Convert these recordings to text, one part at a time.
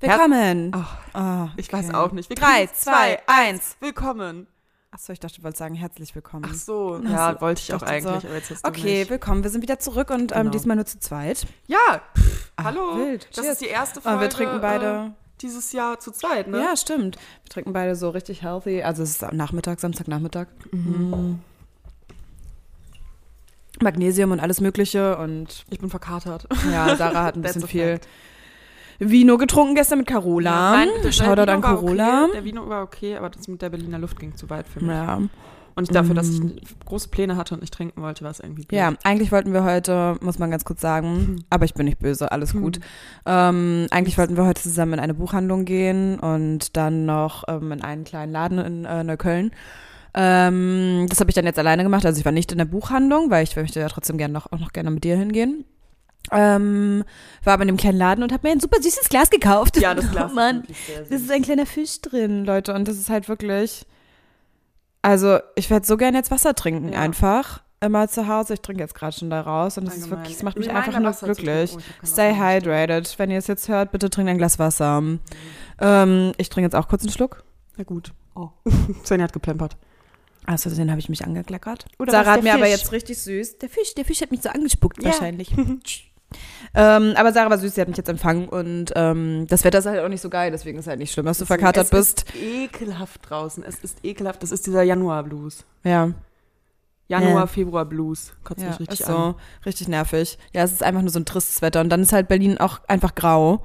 Willkommen. Ach, Ah, ich weiß okay. auch nicht. Wir Drei, zwei, eins. Willkommen. Achso, ich dachte, du wolltest sagen, herzlich willkommen. Ach so, Ach ja, so, wollte ich auch so. eigentlich. Aber jetzt hast du Okay, mich. willkommen. Wir sind wieder zurück und ähm, Genau. diesmal nur zu zweit. Ja, pff, hallo. wild. Das Cheers. ist die erste Aber Folge. wir trinken beide. Äh, dieses Jahr zu zweit, ne? Ja, stimmt. Wir trinken beide so richtig healthy. Also es ist Nachmittag, Samstagnachmittag. Mhm. Magnesium und alles Mögliche und Ich bin verkatert. ja, Sarah hat ein bisschen viel fact. Vino getrunken gestern mit Carola. Nein, der Shoutout an war Carola. Okay. Der Vino war okay, aber das mit der Berliner Luft ging zu weit für mich. Ja. Und dafür, dass ich Mm. große Pläne hatte und nicht trinken wollte, war es irgendwie blöd. Ja, eigentlich wollten wir heute, muss man ganz kurz sagen, aber ich bin nicht böse, alles gut. Ähm, eigentlich wollten wir heute zusammen in eine Buchhandlung gehen und dann noch ähm, in einen kleinen Laden in äh, Neukölln. Ähm, das habe ich dann jetzt alleine gemacht. Also ich war nicht in der Buchhandlung, weil ich möchte ja trotzdem gerne noch, auch noch gerne mit dir hingehen. Ähm, war aber in dem kleinen Laden und habe mir ein super süßes Glas gekauft. Ja, das Glas Oh Mann, ist das ist ein kleiner Fisch drin, Leute. Und das ist halt wirklich. Also, ich werde so gerne jetzt Wasser trinken, Ja. einfach. Immer zu Hause. Ich trinke jetzt gerade schon da raus. Und das ist wirklich, das macht mich einfach nur glücklich. Oh, Stay hydrated. Wenn ihr es jetzt hört, bitte trinkt ein Glas Wasser. Ähm, ich trinke jetzt auch kurz einen Schluck. Na gut. Oh. Svenja hat geplempert. Also, den habe ich mich angekleckert. Oder Sarah was, hat mir aber Fisch? jetzt richtig süß. Der Fisch, der Fisch hat mich so angespuckt Ja. wahrscheinlich. ähm, aber Sarah war süß, sie hat mich jetzt empfangen und ähm, das Wetter ist halt auch nicht so geil, deswegen ist halt nicht schlimm, dass du verkatert es bist. ist ekelhaft draußen. Es ist ekelhaft. Das ist dieser Januar-Blues. Ja. Januar, Ja. Februar Blues. Kotzt Ja, mich richtig ist so an. richtig nervig. Ja, es ist einfach nur so ein tristes Wetter und dann ist halt Berlin auch einfach grau.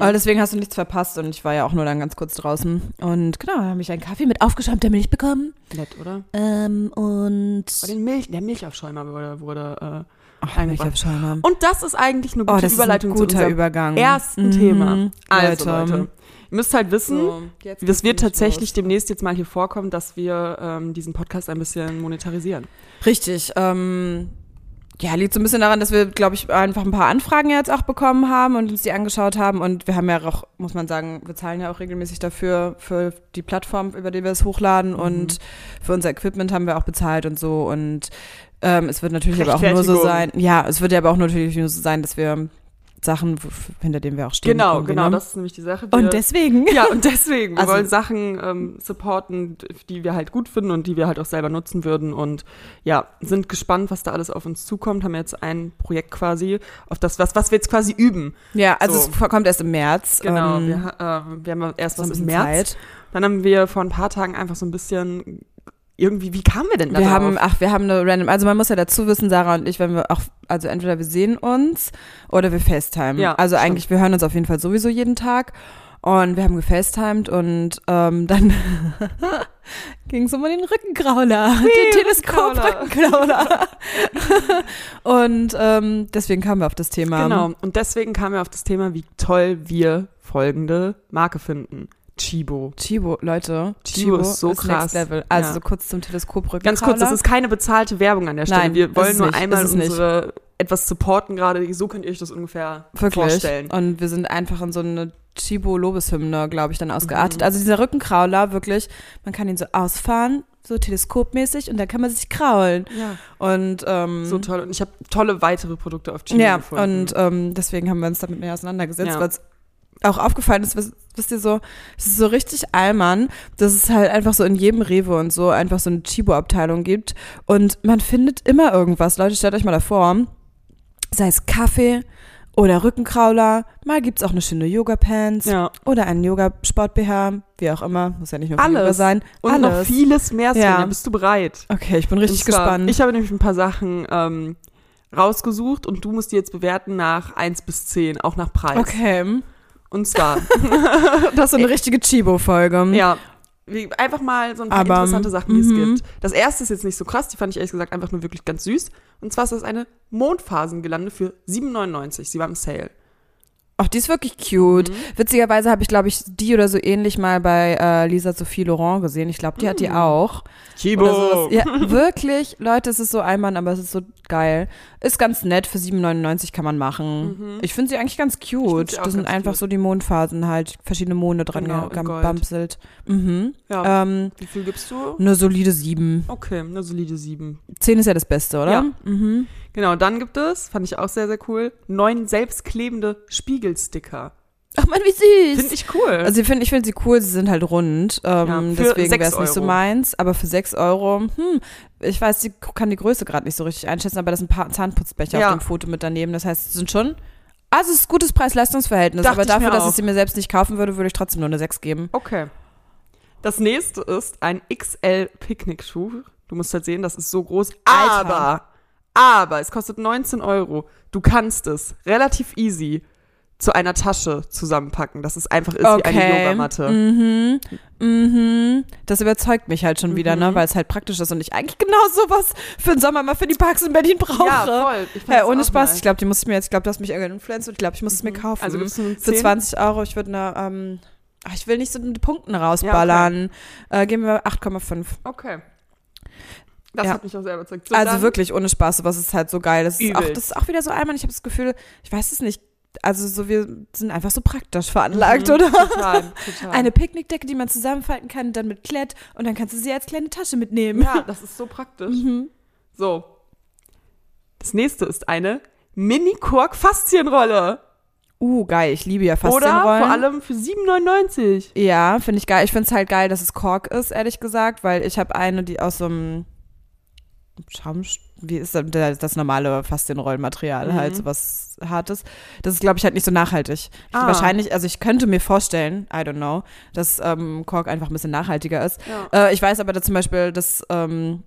Aber deswegen hast du nichts verpasst und ich war ja auch nur dann ganz kurz draußen. Und genau, da habe ich einen Kaffee mit aufgeschäumter Milch bekommen. Nett, oder? Ähm, und Aber den Milch, der Milchaufschäumer wurde, wurde äh, Ach, eingebracht. Milchaufschäumer. Und das ist eigentlich eine Oh, gute das Überleitung ist ein guter zu Übergang. ersten Mhm. Thema. Also, Leute. Leute. Ihr müsst halt wissen, So, das wird tatsächlich los. demnächst jetzt mal hier vorkommen, dass wir ähm, diesen Podcast ein bisschen monetarisieren. Richtig. Ähm, ja, liegt so ein bisschen daran, dass wir, glaube ich, einfach ein paar Anfragen jetzt auch bekommen haben und uns die angeschaut haben. Und wir haben ja auch, muss man sagen, wir zahlen ja auch regelmäßig dafür, für die Plattform, über die wir es hochladen. Und für unser Equipment haben wir auch bezahlt und so. Und ähm, es wird natürlich aber auch nur so sein. Ja, es wird ja aber auch natürlich nur so sein, dass wir Sachen, hinter denen wir auch stehen. Genau, irgendwie, genau, ne? das ist nämlich die Sache. Wir- Und deswegen. Ja, und deswegen. Wir Also- wollen Sachen ähm, supporten, die wir halt gut finden und die wir halt auch selber nutzen würden. Und ja, sind gespannt, was da alles auf uns zukommt. Haben jetzt ein Projekt quasi, auf das, was, was wir jetzt quasi üben. Ja, also So. es kommt erst im März. Genau. Ähm, wir, äh, wir haben erst was im bisschen März. Zeit. Dann haben wir vor ein paar Tagen einfach so ein bisschen irgendwie, wie kamen wir denn da Wir drauf? haben, ach, wir haben eine random, also man muss ja dazu wissen, Sarah und ich, wenn wir auch, also entweder wir sehen uns oder wir FaceTime. Ja, also stimmt. eigentlich, wir hören uns auf jeden Fall sowieso jeden Tag. Und wir haben gefacetimed und ähm, dann ging es um den Rückenkrauler, den Teleskop-Rückenkrauler. und ähm, deswegen kamen wir auf das Thema. Genau. Und deswegen kamen wir auf das Thema, wie toll wir folgende Marke finden. Chibo. Chibo, Leute, Chibo ist so krass. Next Level. Also Ja. so kurz zum Teleskop-Rückenkrauler. Ganz kurz, das ist keine bezahlte Werbung an der Stelle. Nein, wir ist wollen nur nicht, einmal ist es nicht. unsere etwas supporten gerade. So könnt ihr euch das ungefähr Wirklich. vorstellen. Und wir sind einfach in so eine Chibo-Lobeshymne, glaube ich, dann ausgeartet. Mhm. Also dieser Rückenkrauler, wirklich, man kann ihn so ausfahren, so teleskopmäßig und dann kann man sich kraulen. Ja. Und ähm, So toll. Und ich habe tolle weitere Produkte auf Chibo ja, gefunden. und ähm, deswegen haben wir uns damit mehr auseinandergesetzt, Ja. weil es auch aufgefallen ist, wisst, wisst ihr so, es ist so richtig Allmann, dass es halt einfach so in jedem Rewe und so einfach so eine Chibo-Abteilung gibt und man findet immer irgendwas. Leute, stellt euch mal davor, sei es Kaffee oder Rückenkrauler, mal gibt's auch eine schöne Yoga-Pants ja. oder einen Yoga-Sport-BH, wie auch immer, muss ja nicht nur für Yoga Alles. sein. Und Alles. noch vieles mehr, Svenja. Ja. Bist du bereit? Okay, ich bin richtig zwar, gespannt. Ich habe nämlich ein paar Sachen ähm, rausgesucht und du musst die jetzt bewerten nach 1 bis 10, auch nach Preis. okay, Und zwar, das ist so eine richtige Chibo-Folge. ja, wie, einfach mal so ein paar Aber, interessante Sachen, die es mhm. gibt. Das erste ist jetzt nicht so krass, die fand ich ehrlich gesagt einfach nur wirklich ganz süß. Und zwar ist das eine Mondphasengelande für 7,99. Sie war im Sale. Ach, die ist wirklich cute. Mhm. Witzigerweise habe ich, glaube ich, die oder so ähnlich mal bei äh, Lisa Sophie Laurent gesehen. Ich glaube, die hat die Mhm. auch. Chibo! Ja, wirklich. Leute, es ist so Allmann, aber es ist so geil. Ist ganz nett. Für 7,99 kann man machen. Ich finde sie eigentlich ganz Mhm. cute. Das sind einfach cute. so die Mondphasen halt. Verschiedene Monde dran Genau, gebamselt. Mhm. Ja. Ähm, Wie viel gibst du? eine solide 7. Okay, eine solide 7. 10 ist ja das Beste, oder? Ja. Mhm. Genau, dann gibt es, fand ich auch sehr, sehr cool, neun selbstklebende Spiegelsticker. Ach man, wie süß. Finde ich cool. Also ich finde ich find sie cool, sie sind halt rund, ähm, Ja, deswegen wäre es nicht so meins. Aber für 6 Euro, hm, ich weiß, die kann die Größe gerade nicht so richtig einschätzen, aber das sind ein paar Zahnputzbecher Ja. auf dem Foto mit daneben. Das heißt, es sind schon, also es ist gutes Preis-Leistungs-Verhältnis. Aber ich dafür, mir dass ich sie mir selbst nicht kaufen würde, würde ich trotzdem nur eine 6 geben. Okay. Das nächste ist ein XL Picknickschuh. Du musst halt sehen, das ist so groß. Alter. Aber, aber, es kostet 19 Euro. Du kannst es relativ easy zu einer Tasche zusammenpacken. dass es einfach ist wie eine Yogamatte. Mhm. Mhm. Das überzeugt mich halt schon wieder, Mhm. ne? Weil es halt praktisch ist und ich eigentlich genau sowas für den Sommer mal für die Parks in Berlin brauche. Ja, voll. Ich Ja, das ohne Spaß. nice. Ich glaube, die muss ich mir jetzt, ich glaube, du hast mich irgendwann influenced und ich glaube, ich muss es mir kaufen. Also eine für 10? 20 Euro. Ich würde eine, ähm, ich will nicht so mit Punkten rausballern. äh, geben wir 8,5. Okay. Das Ja. hat mich auch sehr überzeugt. So, also wirklich ohne Spaß, sowas ist halt so geil. Das ist, auch, das ist auch wieder so einmal, ich habe das Gefühl, ich weiß es nicht. Also so, wir sind einfach so praktisch veranlagt, Mhm, oder? Total, total. Eine Picknickdecke, die man zusammenfalten kann, dann mit Klett und dann kannst du sie als kleine Tasche mitnehmen. ja, das ist so praktisch. Mhm. So. Das nächste ist eine Mini-Kork-Faszienrolle. Uh, geil. Ich liebe ja Oder Faszienrollen. vor allem für 7,99. Ja, finde ich geil. Ich finde es halt geil, dass es Kork ist, ehrlich gesagt, weil ich habe eine, die aus so einem Schaum, wie ist das, das normale Faszienrollmaterial Mhm. halt, so was Hartes. Das ist, glaube ich, halt nicht so nachhaltig. Ah. Wahrscheinlich, also ich könnte mir vorstellen, I don't know, dass ähm, Kork einfach ein bisschen nachhaltiger ist. Ja. Äh, ich weiß aber da zum Beispiel, dass ähm,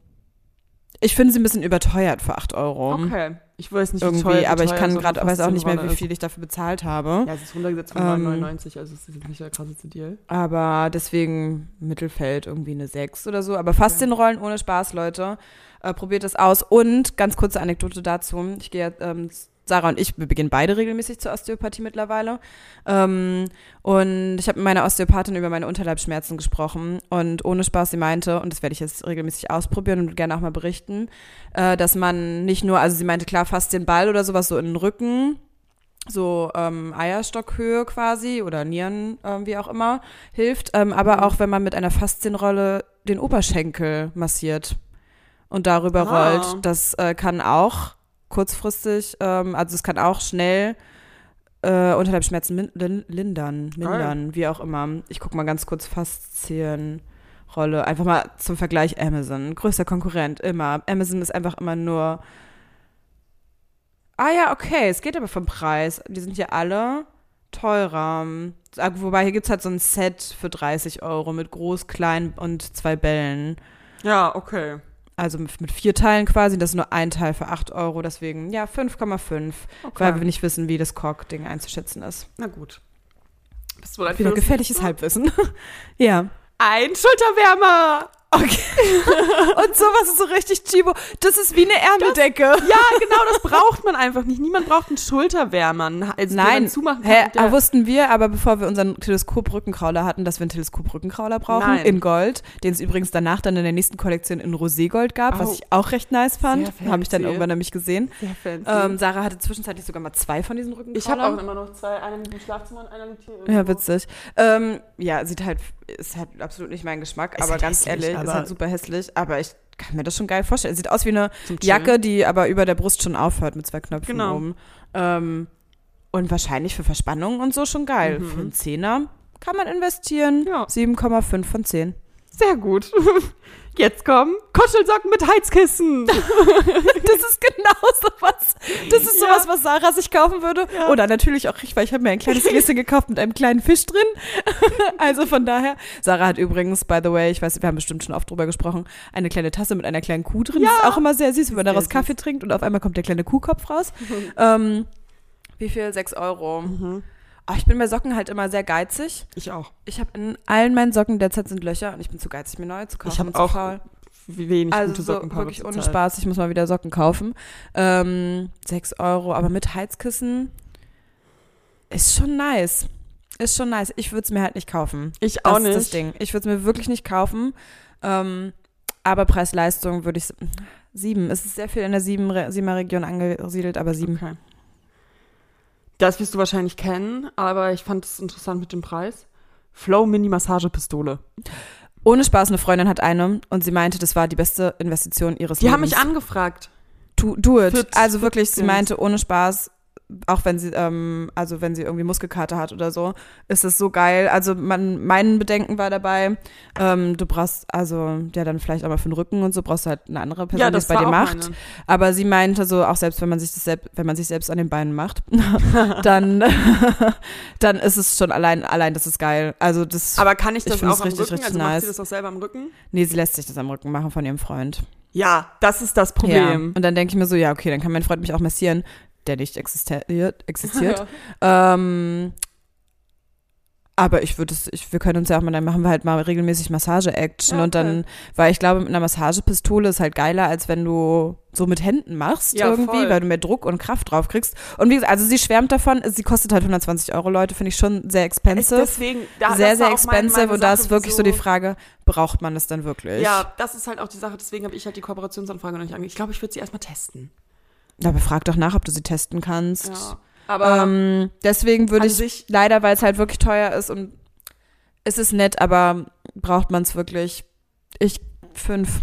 ich finde sie ein bisschen überteuert für 8 Euro. Okay. Ich weiß nicht, wie Irgendwie, teuer, wie aber ich kann gerade, weiß auch nicht mehr, wie viel ich dafür bezahlt habe. Ja, es ist runtergesetzt von Ähm, 9,99, also es ist jetzt nicht der krasseste Deal. Aber deswegen Mittelfeld irgendwie eine 6 oder so. Aber Faszienrollen ohne Spaß, Leute. Äh, probiert es aus. Und ganz kurze Anekdote dazu. Ich gehe, ähm, Sarah und ich, wir beginnen beide regelmäßig zur Osteopathie mittlerweile. Ähm, und ich habe mit meiner Osteopathin über meine Unterleibsschmerzen gesprochen. Und ohne Spaß, sie meinte, und das werde ich jetzt regelmäßig ausprobieren und gerne auch mal berichten, äh, dass man nicht nur, also sie meinte, klar, Faszienball oder sowas so in den Rücken, so ähm, Eierstockhöhe quasi oder Nieren, ähm, wie auch immer, hilft. Ähm, aber auch, wenn man mit einer Faszienrolle den Oberschenkel massiert und darüber Ah. rollt. Das äh, kann auch kurzfristig, ähm, also es kann auch schnell äh, Unterleibsschmerzen min lin lindern, mindern, wie auch immer. Ich gucke mal ganz kurz Faszienrolle. Einfach mal zum Vergleich Amazon. Größter Konkurrent, immer. Amazon ist einfach immer nur Ah ja, okay, es geht aber vom Preis. Die sind ja alle teurer. Ah, Wobei hier gibt es halt so ein Set für 30 Euro mit groß, klein und zwei Bällen. Ja, okay. Also mit, vier Teilen quasi. Das ist nur ein Teil für 8 Euro. Deswegen, ja, 5,5. okay. Weil wir nicht wissen, wie das Kork-Ding einzuschätzen ist. Na gut. Bist du bereit Wieder gefährliches? Halbwissen. ja. Ein Schulterwärmer! Okay. und sowas ist so richtig Chibo. Das ist wie eine Ärmeldecke. Ja, genau, das braucht man einfach nicht. Niemand braucht einen Schulterwärmer. Also, Nein, man zumachen kann. Hä, aber wussten wir aber, bevor wir unseren Teleskoprückenkrauler hatten, dass wir einen Teleskoprückenkrauler brauchen Nein. in Gold, den es übrigens danach dann in der nächsten Kollektion in Roségold gab, Oh. was ich auch recht nice fand. Habe ich dann irgendwann nämlich gesehen. Ähm, Sarah hatte zwischenzeitlich sogar mal zwei von diesen ich habe auch Rückenkraulern. immer noch zwei. Liegt im Schlafzimmer und einer liegt hier. Ja, witzig. Ähm, ja, sieht halt, ist halt absolut nicht mein Geschmack, Ist aber halt ganz hässlich, ehrlich, ist aber- halt super hässlich. Aber ich kann mir das schon geil vorstellen. Sieht aus wie eine. Jacke, die aber über der Brust schon aufhört mit zwei Knöpfen Genau. oben. Ähm, und wahrscheinlich für Verspannungen und so schon geil. Mhm. Für einen Zehner kann man investieren. Ja. 7,5 von 10. Sehr gut. Jetzt kommen Kuschelsocken mit Heizkissen. Das ist genau sowas. Das ist Ja. sowas, was Sarah sich kaufen würde. Ja. Oder natürlich auch ich, weil ich habe mir ein kleines Gläschen gekauft mit einem kleinen Fisch drin. also von daher. Sarah hat übrigens, by the way, ich weiß, wir haben bestimmt schon oft drüber gesprochen, eine kleine Tasse mit einer kleinen Kuh drin. Ja. Das ist auch immer sehr süß, wenn man daraus süß. Kaffee trinkt und auf einmal kommt der kleine Kuhkopf raus. ähm, wie viel? 6 Euro. Mhm. Oh, ich bin bei Socken halt immer sehr geizig. Ich auch. Ich habe in allen meinen Socken derzeit sind Löcher und ich bin zu geizig, mir neue zu kaufen. Ich habe auch faul. wenig Also gute so Sockenpaare wirklich ohne. Spaß, ich muss mal wieder Socken kaufen. Ähm, 6 Euro, aber mit Heizkissen ist schon nice. Ist schon nice. Ich würde es mir halt nicht kaufen. Ich Das auch ist nicht. das Ding. Ich würde es mir wirklich nicht kaufen. Ähm, aber Preis-Leistung würde ich. Sieben. Es ist sehr viel in der siebener Region angesiedelt, aber sieben. Okay. Das wirst du wahrscheinlich kennen, aber ich fand es interessant mit dem Preis. Flow Mini Massagepistole. Ohne Spaß, eine Freundin hat eine und sie meinte, das war die beste Investition ihres Die Lebens. haben mich angefragt. Do, do it. Für- also wirklich, sie Dings. meinte, ohne Spaß, auch wenn sie, ähm, also wenn sie irgendwie Muskelkater hat oder so, ist es so geil. Also man, mein Bedenken war dabei, ähm, du brauchst, also ja dann vielleicht auch mal für den Rücken und so, brauchst du halt eine andere Person, Ja, die es bei dir macht. meine. Aber sie meinte so, auch selbst wenn man sich das selbst, wenn man sich selbst an den Beinen macht, dann, dann ist es schon allein, allein das ist geil. Also das, Aber kann ich Ich das find's auch am richtig, Rücken? richtig also macht nice. sie das auch selber am Rücken? nee, sie lässt sich das am Rücken machen von ihrem Freund. Ja, das ist das Ja. Problem. Und dann denke ich mir so, ja, okay, dann kann mein Freund mich auch massieren, der nicht existiert. existiert. Ähm, aber ich würde es, ich, wir können uns ja auch mal, dann machen wir halt mal regelmäßig Massage-Action Ja, und dann, weil ich glaube, mit einer Massagepistole ist halt geiler, als wenn du so mit Händen machst Ja, irgendwie, voll. weil du mehr Druck und Kraft drauf kriegst. Und wie gesagt, also sie schwärmt davon, sie kostet halt 120 Euro, Leute, finde ich schon sehr expensive. Deswegen, da, sehr, das sehr expensive meine und da ist wirklich so wieso- die Frage, braucht man es dann wirklich? Ja, das ist halt auch die Sache, deswegen habe ich halt die Kooperationsanfrage noch nicht angegangen. Ich glaube, ich würde sie erstmal testen. Aber frag doch nach, ob du sie testen kannst. Ja. Aber Ähm, deswegen würde ich leider, weil es halt wirklich teuer ist und es ist nett, aber braucht man es wirklich? Ich 5,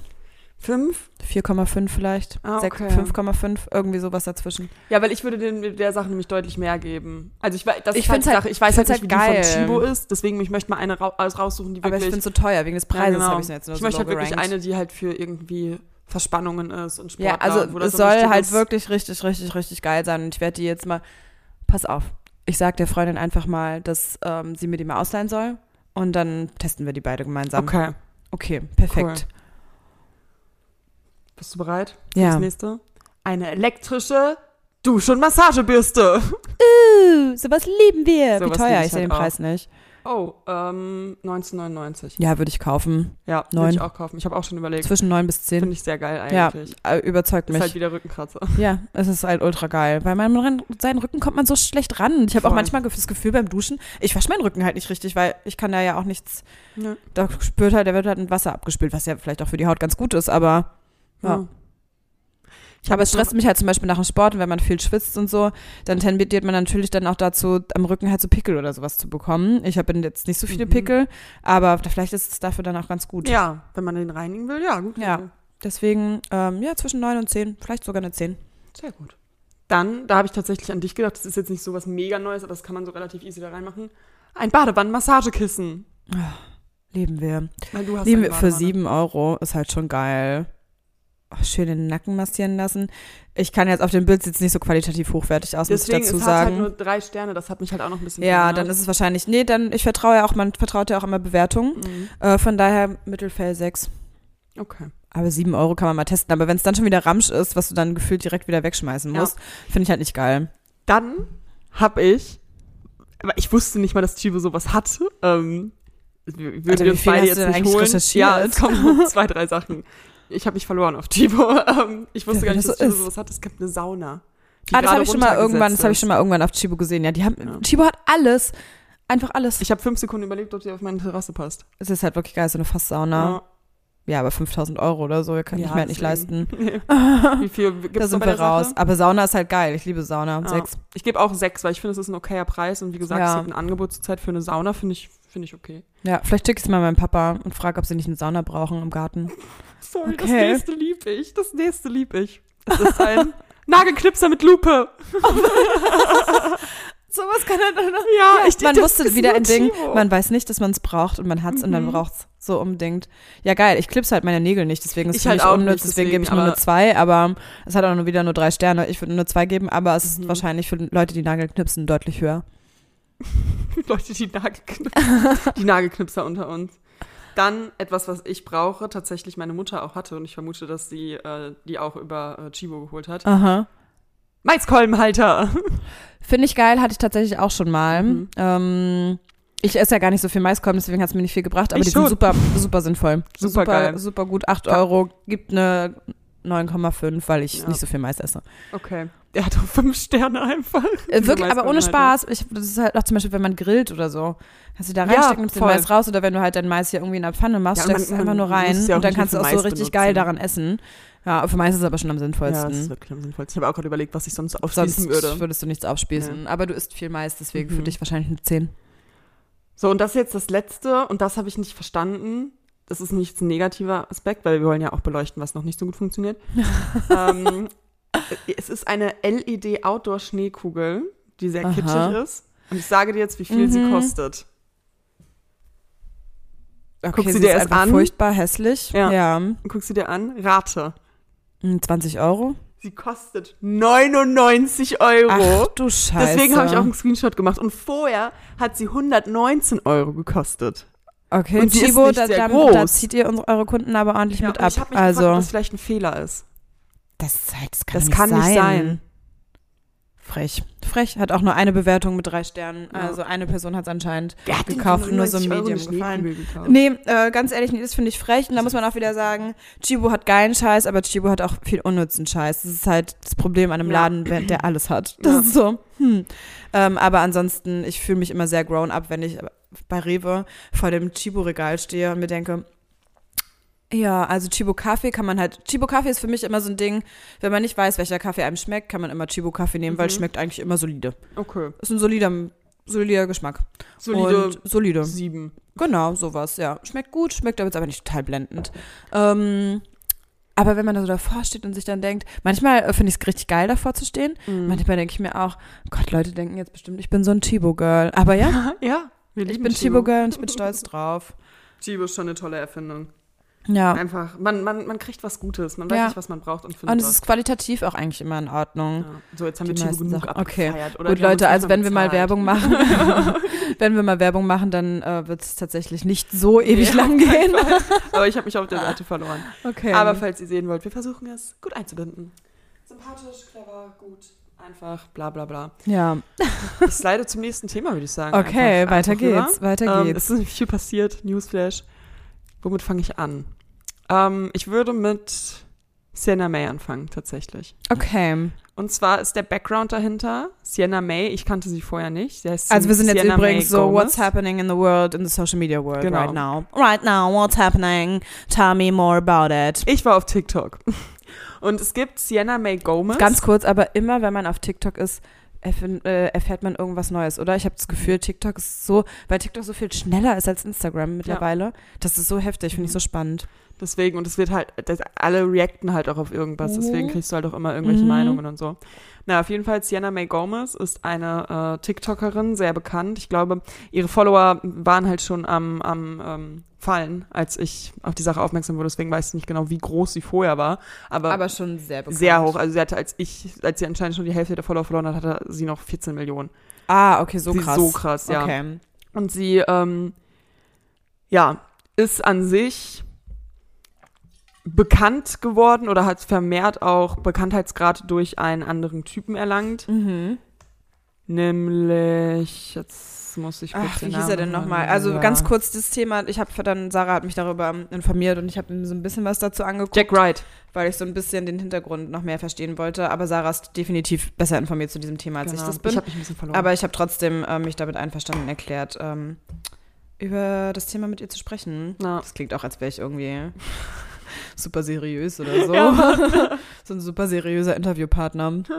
fünf? 4,5 vielleicht, Ah, okay. 5,5, irgendwie sowas dazwischen. Ja, weil ich würde den, der Sache nämlich deutlich mehr geben. Also ich weiß, das Ich ist halt die halt- Sache. Ich weiß halt nicht, wie halt die geil. von Chibo ist. Deswegen, ich möchte mal eine ra aus- raussuchen, die Aber ich wirklich... finde es so teuer, wegen des Preises ja, genau. habe ich es jetzt nur ich so möchte halt wirklich eine, die halt für irgendwie Verspannungen ist und Sport. Ja, also es das soll halt ist. wirklich richtig, richtig, richtig geil sein und ich werde die jetzt mal, pass auf, ich sag der Freundin einfach mal, dass ähm, sie mir die mal ausleihen soll und dann testen wir die beide gemeinsam. Okay, Okay, perfekt. bist du bereit? Ja. Das nächste? Eine elektrische Dusch- und Massagebürste. Uh, sowas lieben wir. Sowas Wie teuer? Ich ich sehe halt den Preis nicht. Oh, ähm, 1999. Ja, würde ich kaufen. Ja, Neun. würde ich auch kaufen. Ich habe auch schon überlegt. Zwischen 9 bis 10. Finde ich sehr geil Ja, eigentlich. äh, überzeugt Ist mich. halt wieder Rückenkratzer. ja, es ist halt ultra geil. Bei meinem Ren- seinen Rücken kommt man so schlecht ran. Ich habe auch manchmal das Gefühl beim Duschen, ich wasche meinen Rücken halt nicht richtig, weil ich kann da ja auch nichts, Ja. da spürt halt, der wird halt mit Wasser abgespült, was ja vielleicht auch für die Haut ganz gut ist, aber ja. Ich aber es stresst mich halt zum Beispiel nach dem Sport, und wenn man viel schwitzt und so, dann tendiert man natürlich dann auch dazu, am Rücken halt so Pickel oder sowas zu bekommen. Ich habe jetzt nicht so viele Mhm. Pickel, aber vielleicht ist es dafür dann auch ganz gut. Ja, wenn man den reinigen will, ja, gut. Ja. Deswegen, ähm, ja, zwischen 9 und 10, vielleicht sogar eine 10. Sehr gut. Dann, da habe ich tatsächlich an dich gedacht, das ist jetzt nicht so was mega Neues, aber das kann man so relativ easy da reinmachen. Ein Badewannenmassagekissen. Lieben wir. Weil du hast Lieben eine wir für Badewanne. 7 Euro, ist halt schon geil. Schön den Nacken massieren lassen. Ich kann jetzt auf dem Bild jetzt nicht so qualitativ hochwertig aus, Deswegen, muss ich dazu es halt sagen. nur drei Sterne, das hat mich halt auch noch ein bisschen ja, dann ist es wahrscheinlich, nee, dann, ich vertraue ja auch, man vertraut ja auch immer Bewertungen. Mhm. Äh, von daher Mittelfell 6. Okay. Aber 7 Euro kann man mal testen. Aber wenn es dann schon wieder Ramsch ist, was du dann gefühlt direkt wieder wegschmeißen Ja. musst, finde ich halt nicht geil. Dann habe ich, aber ich wusste nicht mal, dass Chibo sowas hat. Ähm, wir würden Alter, wie uns viel beide hast jetzt nicht eigentlich holen. Ja, es kommen zwei, drei Sachen. Ich habe mich verloren auf Chibo. Ähm, ich wusste Ja, gar nicht, dass ist. sowas hat. Es gibt eine Sauna. Ah, das habe ich schon mal irgendwann, das habe ich schon mal irgendwann auf Chibo gesehen. Ja, die haben, Ja. Chibo hat alles. Einfach alles. Ich habe fünf Sekunden überlegt, ob die auf meine Terrasse passt. Es ist halt wirklich geil, so eine Fasssauna. Ja, aber 5000 Euro oder so, kann Ja, ich mir halt nicht leisten. Wie viel gibt's Da sind wir raus. Sache? Aber Sauna ist halt geil. Ich liebe Sauna. Ja. Sechs. Ich gebe auch sechs, weil ich finde, es ist ein okayer Preis. Und wie gesagt, Ja. es gibt ein Angebot zur Zeit für eine Sauna, finde ich, finde ich okay. Ja, vielleicht schicke ich es mal meinem Papa und frage, ob sie nicht eine Sauna brauchen im Garten. Sorry, das Okay. nächste lieb ich. Das nächste lieb ich. Es ist ein Nagelknipser mit Lupe. Sowas kann er dann Ja, ich Man wusste ist wieder ein Ding, man weiß nicht, dass man es braucht und man hat es und dann Mhm. braucht es so unbedingt. Ja, geil, ich klips halt meine Nägel nicht, deswegen ist es halt mich auch unnütz, nicht, deswegen, gebe ich deswegen, nur eine zwei, aber es hat auch nur wieder nur drei Sterne. Ich würde nur zwei geben, aber es ist Mhm. wahrscheinlich für Leute, die Nagel knipsen, deutlich höher. Leute, die, Nagelknipser, die Nagelknipser unter uns. Dann etwas, was ich brauche, tatsächlich meine Mutter auch hatte und ich vermute, dass sie äh, die auch über äh, Chibo geholt hat. Aha. Maiskolbenhalter. Finde ich geil, hatte ich tatsächlich auch schon mal. Mhm. Ähm, ich esse ja gar nicht so viel Maiskolben, deswegen hat es mir nicht viel gebracht, aber Ich die schon. sind super, super sinnvoll. Super geil. Super gut. 8 Ja. Euro gibt eine 9,5, weil ich Ja. nicht so viel Mais esse. Okay. Der hat auch fünf Sterne einfach. Äh, wirklich, aber ohne. Spaß. Ich, das ist halt auch zum Beispiel, wenn man grillt oder so. Kannst du da Ja, reinstecken, nimmst den voll. Mais raus oder wenn du halt dein Mais hier irgendwie in der Pfanne machst, Ja, steckst es einfach nur rein ja und dann kannst du auch so Mais richtig benutzen. geil daran essen. Ja, für Mais ist es aber schon am Ja, sinnvollsten. das ist wirklich am sinnvollsten. Ich habe auch gerade überlegt, was ich sonst Sonst aufschließen würde. würdest du nichts aufspießen. Aber du isst viel Mais, deswegen für Mhm. dich wahrscheinlich eine 10. So, und das ist jetzt das Letzte, und das habe ich nicht verstanden. Das ist nicht ein negativer Aspekt, weil wir wollen ja auch beleuchten, was noch nicht so gut funktioniert. ähm, es ist eine LED-Outdoor-Schneekugel, die sehr Aha. kitschig ist. Und ich sage dir jetzt, wie viel sie Mhm. kostet. Okay, Guck sie sie dir ist erst an. furchtbar hässlich. Ja. ja. Guck sie dir an. Rate. Hm, 20 Euro? Sie kostet 99 Euro. Ach du Scheiße. Deswegen habe ich auch einen Screenshot gemacht. Und vorher hat sie 119 Euro gekostet. Okay, Und Chibo, da, da, zieht ihr unsere, eure Kunden aber ordentlich mit und ab. ich habe mich also, gefragt, ob das vielleicht ein Fehler ist. das, ist halt- das kann, Das nicht, kann sein. nicht sein. Frech. Frech. Hat auch nur eine Bewertung mit drei Sternen. Ja. Also eine Person hat es anscheinend hat gekauft und nur so 99 Euro Medium gefallen. Nee, äh, ganz ehrlich, nee, das finde ich frech. Und da muss man auch wieder sagen, Chibo hat geilen Scheiß, aber Chibo hat auch viel unnützen Scheiß. Das ist halt das Problem an einem Ja. Laden, der alles hat. Das Ja. ist so, hm. Ähm, aber ansonsten, ich fühle mich immer sehr grown up, wenn ich bei Rewe vor dem Chibo-Regal stehe und mir denke, ja, also Chibo Kaffee kann man halt, Chibo Kaffee ist für mich immer so ein Ding, wenn man nicht weiß, welcher Kaffee einem schmeckt, kann man immer Chibo Kaffee nehmen, weil es Mhm. schmeckt eigentlich immer solide. Okay. Ist ein solider, solider Geschmack. Solide Und solide. sieben. Genau, sowas, ja. Schmeckt gut, schmeckt aber jetzt aber nicht total blendend. Ähm, aber wenn man da so davor steht und sich dann denkt, manchmal äh, finde ich es richtig geil, davor zu stehen. Mhm. Manchmal denke ich mir auch, Gott, Leute denken jetzt bestimmt, ich bin so ein Chibo-Girl. Aber ja, Ja, ich bin Chibo-Girl und ich bin stolz drauf. Chibo ist schon eine tolle Erfindung. Ja. Einfach, man, man, man kriegt was Gutes. Man weiß Ja. nicht, was man braucht und findet Und es was. ist qualitativ auch eigentlich immer in Ordnung. Ja. So, jetzt haben wir Die Chibo meisten genug Sachen. Okay. Oder Gut, wir Leute, also wenn wir mal. Werbung machen, wenn wir mal Werbung machen, dann äh, wird es tatsächlich nicht so ewig Nee, lang gehen. Aber ich habe mich auf der Seite verloren. Okay. Aber falls ihr sehen wollt, wir versuchen es gut einzubinden. Sympathisch, clever, gut, einfach, bla bla bla. ja, Ich slide zum nächsten Thema, würde ich sagen. okay, Einfach- weiter einfach rüber. geht's, weiter Ähm, geht's. es ist nicht viel passiert, Newsflash. Womit fange ich an? Ähm, ich würde mit Sienna May anfangen, tatsächlich. Okay. Und zwar ist der Background dahinter, Sienna May, ich kannte sie vorher nicht. Sie heißt Also wir sind jetzt Sienna übrigens May so, Gomez. what's happening in the world, in the social media world Genau. right now? Right now, what's happening? Tell me more about it. Ich war auf TikTok. Und es gibt Sienna May Gomez. Ganz kurz, aber immer wenn man auf TikTok ist, erfährt man irgendwas Neues, oder? Ich habe das Gefühl, TikTok ist so, weil TikTok so viel schneller ist als Instagram mittlerweile. Das ist so heftig, finde ich so spannend. Deswegen, und es wird halt, das, alle reacten halt auch auf irgendwas, deswegen Mhm. kriegst du halt auch immer irgendwelche Mhm. Meinungen und so. Na, auf jeden Fall, Sienna May Gomez ist eine äh, TikTokerin, sehr bekannt. Ich glaube, ihre Follower waren halt schon am, am ähm, Fallen, als ich auf die Sache aufmerksam wurde. Deswegen weiß ich nicht genau, wie groß sie vorher war. Aber, schon sehr bekannt. sehr hoch. Also sie hatte, als ich, als sie anscheinend schon die Hälfte der Follower verloren hat, hatte sie noch 14 Millionen. Ah, okay, so sie krass. So krass, ja. Okay. Und sie, ähm, ja, ist an sich bekannt geworden oder hat vermehrt auch Bekanntheitsgrad durch einen anderen Typen erlangt. Mhm. Nämlich, jetzt muss ich kurz Ach, wie hieß er denn nochmal? Also Ja. ganz kurz das Thema, ich habe dann, Sarah hat mich darüber informiert und ich habe so ein bisschen was dazu angeguckt. Jack Wright. weil ich so ein bisschen den Hintergrund noch mehr verstehen wollte. Aber Sarah ist definitiv besser informiert zu diesem Thema, als Genau. ich das bin. Ich habe mich ein bisschen verloren. aber ich habe trotzdem äh, mich damit einverstanden erklärt, ähm, über das Thema mit ihr zu sprechen. Ja. Das klingt auch, als wäre ich irgendwie super seriös oder so. Ja, so ein super seriöser Interviewpartner.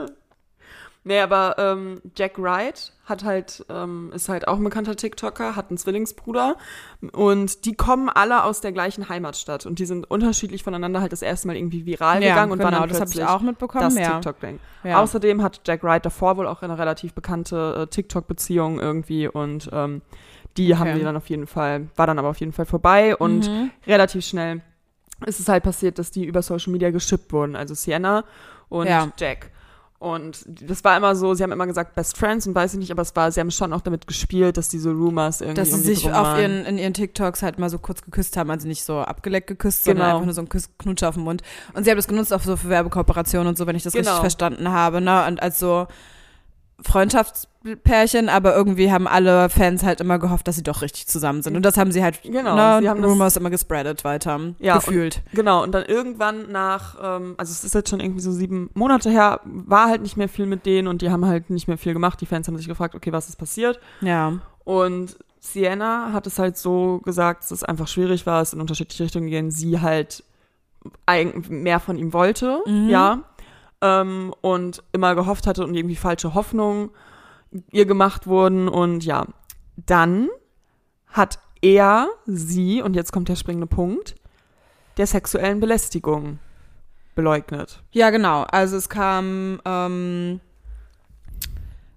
Nee, aber ähm, Jack Wright hat halt, ähm, ist halt auch ein bekannter TikToker, hat einen Zwillingsbruder und die kommen alle aus der gleichen Heimatstadt und die sind unterschiedlich voneinander halt das erste Mal irgendwie viral gegangen und waren genau, dann das habe ich auch mitbekommen. das ja. TikTok-Ding. Ja. Außerdem hat Jack Wright davor wohl auch eine relativ bekannte äh, TikTok-Beziehung irgendwie und ähm, die Okay. haben die dann auf jeden Fall, war dann aber auf jeden Fall vorbei und Mhm. relativ schnell ist es halt passiert, dass die über Social Media geschippt wurden, also Sienna und Ja. Jack. Und das war immer so, sie haben immer gesagt Best Friends und weiß ich nicht, aber es war, sie haben schon auch damit gespielt, dass diese Rumors irgendwie Dass sie sich auf ihren, in ihren TikToks halt mal so kurz geküsst haben, also nicht so abgeleckt geküsst, sondern Genau. einfach nur so ein Kuss, Knutsch auf den Mund. Und sie haben das genutzt auch so für Werbekooperationen und so, wenn ich das Genau. richtig verstanden habe, ne? Und als so Freundschaftspärchen, aber irgendwie haben alle Fans halt immer gehofft, dass sie doch richtig zusammen sind. Und das haben sie halt, Genau, ne, sie haben das- Rumors immer gespreadet weiter, Ja, gefühlt. Genau, und dann irgendwann nach, ähm, also es ist jetzt schon irgendwie so sieben Monate her, war halt nicht mehr viel mit denen und die haben halt nicht mehr viel gemacht. Die Fans haben sich gefragt, okay, was ist passiert? Ja. Und Sienna hat es halt so gesagt, dass es einfach schwierig war, es in unterschiedliche Richtungen gehen, sie halt mehr von ihm wollte, Mhm. ja, ähm, und immer gehofft hatte und irgendwie falsche Hoffnungen ihr gemacht wurden und ja, dann hat er sie, und jetzt kommt der springende Punkt, der sexuellen Belästigung beleugnet. Ja, genau. Also es kam, ähm,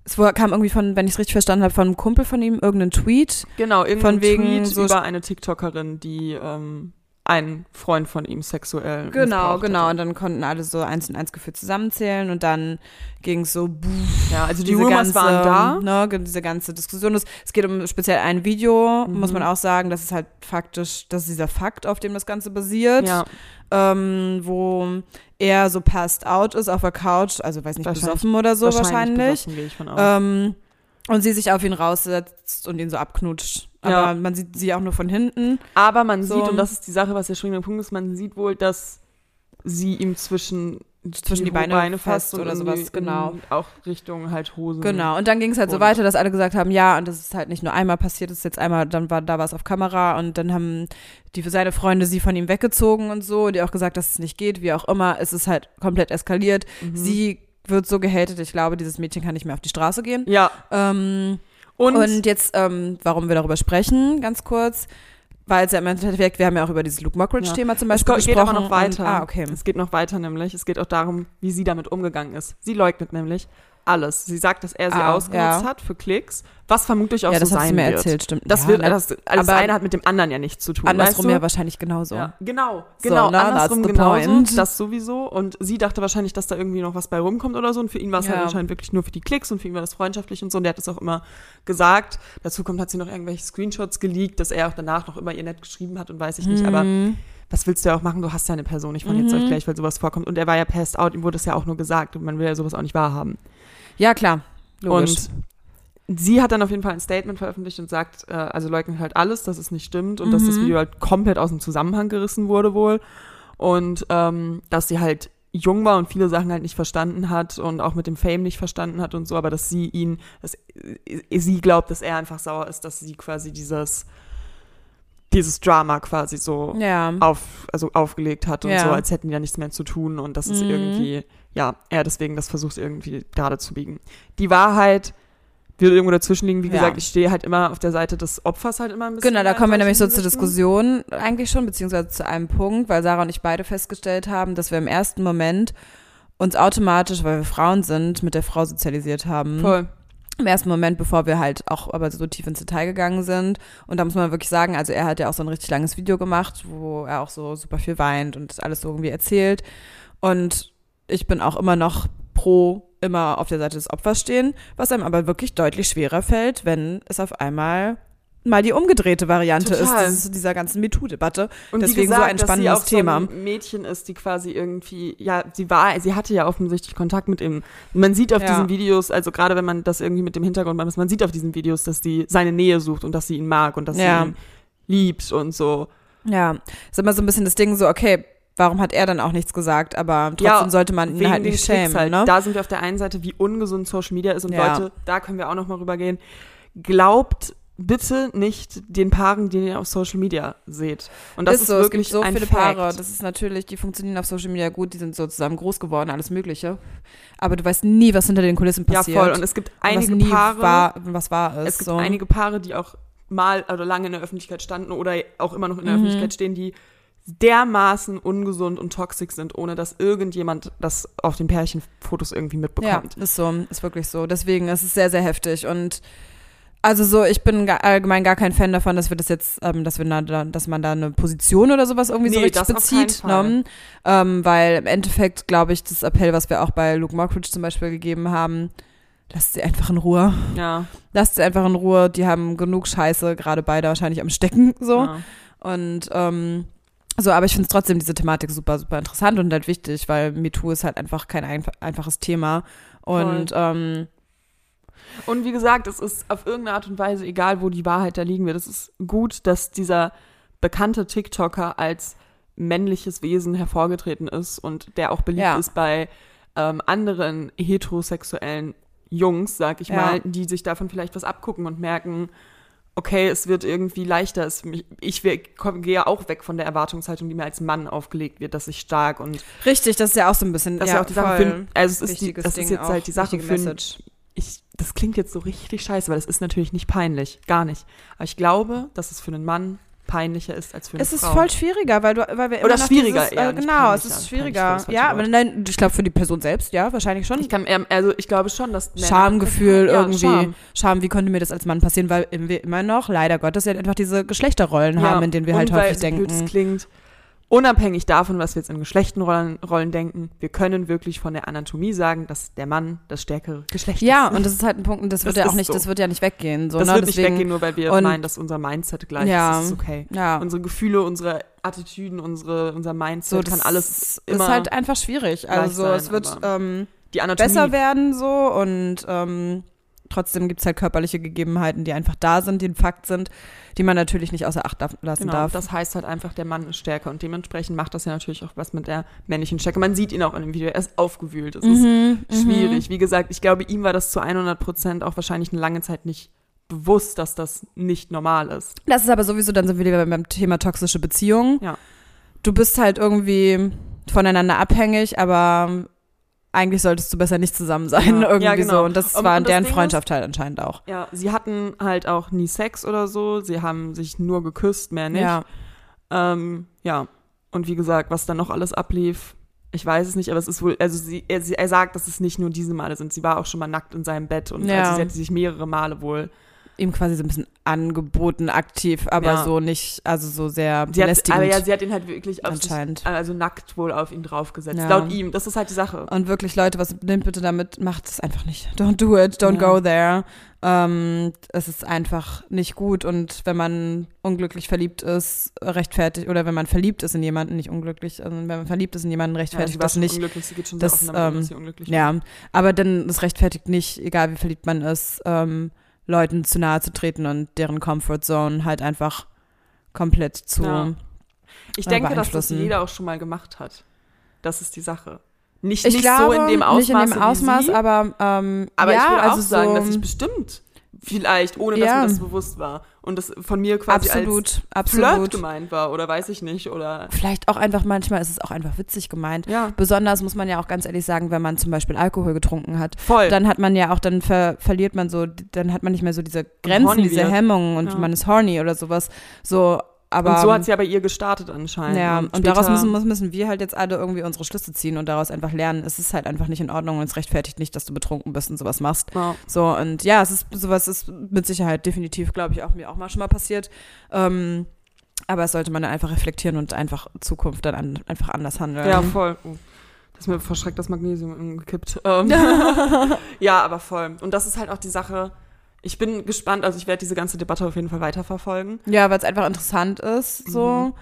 es kam irgendwie von, wenn ich es richtig verstanden habe, von einem Kumpel von ihm irgendein Tweet. Genau, irgendein Von wegen Tweet so- über eine TikTokerin, die ähm, einen Freund von ihm sexuell Genau, genau. hatte. Und dann konnten alle so eins und eins geführt zusammenzählen und dann ging es so, buh, Ja, also die diese Rumors ganze, waren da. Ne, diese ganze Diskussion. Es, es geht um speziell ein Video, Mhm. muss man auch sagen. Das ist halt faktisch, das ist dieser Fakt, auf dem das Ganze basiert. Ja, Ähm, wo er so passed out ist auf der Couch, also weiß nicht, Wahrscheinlich- besoffen oder so wahrscheinlich. besoffen, gehe ich von aus. Ähm, und sie sich auf ihn raussetzt und ihn so abknutscht. Aber Ja. man sieht sie auch nur von hinten. Aber man so- sieht, und das ist die Sache, was der springende Punkt ist, man sieht wohl, dass sie ihm zwischen, Zwischen die Beine fasst und oder sowas, genau. Auch Richtung halt Hosen. Genau. Und dann ging es halt so weiter, dass alle gesagt haben, ja, und das ist halt nicht nur einmal passiert, das ist jetzt einmal, dann war da war es auf Kamera und dann haben die seine Freunde sie von ihm weggezogen und so, die auch gesagt, dass es nicht geht, wie auch immer. Es ist halt komplett eskaliert. Mhm. Sie wird so gehatet, ich glaube, dieses Mädchen kann nicht mehr auf die Straße gehen. Ja, Ähm, und, Und, jetzt, ähm, warum wir darüber sprechen, ganz kurz, weil es ja im Endeffekt, wir haben ja auch über dieses Luke Mockridge-Thema zum es Beispiel geht gesprochen. aber noch weiter. Und, ah, okay. Es geht noch weiter nämlich. Es geht auch darum, wie sie damit umgegangen ist. Sie leugnet nämlich alles. Sie sagt, dass er sie Ah, ausgenutzt ja. hat für Klicks, was vermutlich auch Ja, so sein mir wird. erzählt, stimmt. Das ja, wird, ne? das, aber eine hat mit dem anderen ja nichts zu tun. andersrum weißt du? ja wahrscheinlich genauso. Ja, genau, So, genau, ne, andersrum that's the genauso, point. das sowieso. Und sie dachte wahrscheinlich, dass da irgendwie noch was bei rumkommt oder so. Und für ihn war es Ja. halt anscheinend wirklich nur für die Klicks und für ihn war das freundschaftlich und so. Und der hat es auch immer gesagt. Dazu kommt, hat sie noch irgendwelche Screenshots geleakt, dass er auch danach noch immer ihr nett geschrieben hat und weiß ich nicht. Aber Mhm. Was willst du ja auch machen? Du hast ja eine Person nicht von jetzt Mhm. auf gleich, weil sowas vorkommt. Und er war ja passed out, ihm wurde es ja auch nur gesagt. Und man will ja sowas auch nicht wahrhaben. Ja, klar. Logisch. Und sie hat dann auf jeden Fall ein Statement veröffentlicht und sagt, äh, also leugnet halt alles, dass es nicht stimmt und dass das Mhm. Video halt komplett aus dem Zusammenhang gerissen wurde wohl. Und ähm, dass sie halt jung war und viele Sachen halt nicht verstanden hat und auch mit dem Fame nicht verstanden hat und so, aber dass sie ihn, dass sie glaubt, dass er einfach sauer ist, dass sie quasi dieses, dieses Drama quasi so ja. auf, also aufgelegt hat und Ja. so, als hätten die da nichts mehr zu tun und das ist Mhm. irgendwie, ja, er deswegen das versucht irgendwie gerade zu biegen. Die Wahrheit wird irgendwo dazwischen liegen. Wie Ja. gesagt, ich stehe halt immer auf der Seite des Opfers halt immer ein bisschen. Genau, da kommen wir nämlich so zur. Diskussion eigentlich schon, beziehungsweise zu einem Punkt, weil Sarah und ich beide festgestellt haben, dass wir im ersten Moment uns automatisch, weil wir Frauen sind, mit der Frau sozialisiert haben. Voll. Im ersten Moment, bevor wir halt auch aber so tief ins Detail gegangen sind. Und da muss man wirklich sagen, also er hat ja auch so ein richtig langes Video gemacht, wo er auch so super viel weint und das alles so irgendwie erzählt. Und ich bin auch immer noch pro immer auf der Seite des Opfers stehen, was einem aber wirklich deutlich schwerer fällt, wenn es auf einmal mal die umgedrehte Variante Total. ist dieses, dieser ganzen MeToo-Debatte. Und Deswegen gesagt, so ein dass sie spannendes auch Thema. So ein Mädchen ist, die quasi irgendwie, ja, sie war, sie hatte ja offensichtlich Kontakt mit ihm. Man sieht auf Ja. diesen Videos, also gerade wenn man das irgendwie mit dem Hintergrund macht, man sieht auf diesen Videos, dass die seine Nähe sucht und dass sie ihn mag und dass Ja. sie ihn liebt und so. Ja, ist immer so ein bisschen das Ding so, okay, warum hat er dann auch nichts gesagt, aber trotzdem Ja, sollte man ihn halt nicht schämen, halt. ne? Da sind wir auf der einen Seite, wie ungesund Social Media ist und Ja. Leute, da können wir auch noch mal rübergehen. Glaubt bitte nicht den Paaren, die ihr auf Social Media seht. Und das ist, so, es wirklich gibt so ein viele Fact. Paare, das ist natürlich, die funktionieren auf Social Media gut, die sind so zusammen groß geworden, alles mögliche. Aber du weißt nie, was hinter den Kulissen ja, passiert. voll. Und es gibt einige was Paare, war, was war es. es gibt so. einige Paare, die auch mal oder lange in der Öffentlichkeit standen oder auch immer noch in der Mhm. Öffentlichkeit stehen, die dermaßen ungesund und toxisch sind, ohne dass irgendjemand das auf den Pärchenfotos irgendwie ja, mitbekommt. ist so, ist wirklich so. Deswegen ist es sehr, sehr heftig und also so, ich bin allgemein gar kein Fan davon, dass wir das jetzt, ähm, dass wir da, dass man da eine Position oder sowas irgendwie so Nee, richtig das auf keinen bezieht, Fall. ne? ähm, weil im Endeffekt glaube ich, das Appell, was wir auch bei Luke Mockridge zum Beispiel gegeben haben, lasst sie einfach in Ruhe. Ja. Lasst sie einfach in Ruhe. Die haben genug Scheiße, gerade beide wahrscheinlich am Stecken so. ja. Und ähm, so, aber ich finde es trotzdem diese Thematik super, super interessant und halt wichtig, weil MeToo ist halt einfach kein einf einfaches Thema. Und ähm, Und wie gesagt, es ist auf irgendeine Art und Weise egal, wo die Wahrheit da liegen wird. Es ist gut, dass dieser bekannte TikToker als männliches Wesen hervorgetreten ist und der auch beliebt Ja. ist bei ähm, anderen heterosexuellen Jungs, sag ich Ja. mal, die sich davon vielleicht was abgucken und merken, okay, es wird irgendwie leichter. Ich gehe auch weg von der Erwartungshaltung, die mir als Mann aufgelegt wird, dass ich stark und richtig, das ist ja auch so ein bisschen das ist ja auch die Sache für, also es ist die, das Ding ist jetzt halt die Sache für ich, das klingt jetzt so richtig scheiße, weil das ist natürlich nicht peinlich, gar nicht. Aber ich glaube, dass es für einen Mann peinlicher ist als für eine Es ist Frau. voll schwieriger, weil du, weil wir Oder immer noch schwieriger dieses, eher, äh, genau, es ist schwieriger. ist das Ja, aber nein, ich glaube für die Person selbst, ja, wahrscheinlich schon. ich kann, also ich glaube schon, dass Männer- Schamgefühl Ja, irgendwie. Scham. Scham. wie konnte mir das als Mann passieren, weil wir immer noch, leider Gottes, ja einfach diese Geschlechterrollen haben, in denen wir halt häufig so blöd es denken. klingt, unabhängig davon, was wir jetzt in Geschlechtenrollen Rollen denken, wir können wirklich von der Anatomie sagen, dass der Mann das stärkere Geschlecht Ja, ist. und das ist halt ein Punkt, und das, Das wird ja auch ist nicht, so. das wird ja nicht weggehen. So, das ne? wird Deswegen, nicht weggehen, nur weil wir und- meinen, dass unser Mindset gleich Ja. ist. Das ist okay. Ja, Unsere Gefühle, unsere Attitüden, unsere, unser Mindset so, das kann alles ist immer halt einfach schwierig. Also sein, es wird ähm, die Anatomie. besser werden so und ähm, trotzdem gibt es halt körperliche Gegebenheiten, die einfach da sind, die ein Fakt sind, die man natürlich nicht außer Acht lassen Genau, darf. das heißt halt einfach, der Mann ist stärker und dementsprechend macht das ja natürlich auch was mit der männlichen Stärke. Man sieht ihn auch in dem Video, er ist aufgewühlt, es Mhm, ist schwierig. Wie gesagt, ich glaube, ihm war das zu 100 Prozent auch wahrscheinlich eine lange Zeit nicht bewusst, dass das nicht normal ist. Das ist aber sowieso, dann sind wir wieder beim Thema toxische Beziehungen. Ja. Du bist halt irgendwie voneinander abhängig, aber eigentlich solltest du besser nicht zusammen sein, Ja. irgendwie Ja, genau. so. Und das Und- war und deren Ding Freundschaft halt anscheinend auch. Ja, sie hatten halt auch nie Sex oder so, sie haben sich nur geküsst, mehr nicht. Ja. Ähm, ja. Und wie gesagt, was dann noch alles ablief, ich weiß es nicht, aber es ist wohl, also sie, er, sie, er sagt, dass es nicht nur diese Male sind. Sie war auch schon mal nackt in seinem Bett und Ja. also sie hat sich mehrere Male wohl. Ihm quasi so ein bisschen angeboten, aktiv, aber Ja. so nicht, also so sehr Sie hat, aber ja, sie hat ihn halt wirklich auf sich, anscheinend. also nackt wohl auf ihn draufgesetzt. Ja. Laut ihm, das ist halt die Sache. Und wirklich, Leute, was nimmt bitte damit? Macht es einfach nicht. Don't do it, don't Ja. go there. Ähm, es ist einfach nicht gut. Und wenn man unglücklich verliebt ist, rechtfertigt, oder wenn man verliebt ist in jemanden, nicht unglücklich, also wenn man verliebt ist in jemanden, Ja, rechtfertigt war das nicht. unglücklich, sie geht schon das, sehr offen damit, ähm, dass sie unglücklich. Ja, aber dann, das rechtfertigt nicht, egal wie verliebt man ist, ähm, Leuten zu nahe zu treten und deren Comfort Zone halt einfach komplett zu. Ja. Ich äh, denke, dass das jeder auch schon mal gemacht hat. Das ist die Sache. Nicht, Ich nicht glaube, so in dem Ausmaß, nicht in dem Ausmaß, aber, ähm, aber ja, ich würde also auch sagen, so, dass ich bestimmt vielleicht, ohne dass Ja. mir das bewusst war und das von mir quasi absolut, als Flirt absolut. gemeint war oder weiß ich nicht oder Vielleicht auch einfach, manchmal ist es auch einfach witzig gemeint. ja, Besonders muss man ja auch ganz ehrlich sagen, wenn man zum Beispiel Alkohol getrunken hat, voll. dann hat man ja auch, dann ver verliert man so, dann hat man nicht mehr so diese Grenzen, diese. Hemmungen und Ja. man ist horny oder sowas. So, aber. und so hat es ja bei ihr gestartet anscheinend. ja, und, später- daraus müssen, müssen wir halt jetzt alle irgendwie unsere Schlüsse ziehen und daraus einfach lernen, es ist halt einfach nicht in Ordnung und es rechtfertigt nicht, dass du betrunken bist und sowas machst. Ja. So, und ja, es ist, sowas ist mit Sicherheit definitiv, glaube ich, auch mir auch mal schon mal passiert. Ähm, aber es sollte man dann einfach reflektieren und einfach in Zukunft dann an, einfach anders handeln. Ja, voll. Oh. Das ist mir verschreckt das Magnesium gekippt. Ähm, ja, aber voll. Und das ist halt auch die Sache. Ich bin gespannt, also ich werde diese ganze Debatte auf jeden Fall weiterverfolgen. Ja, weil es einfach interessant ist, so Mhm.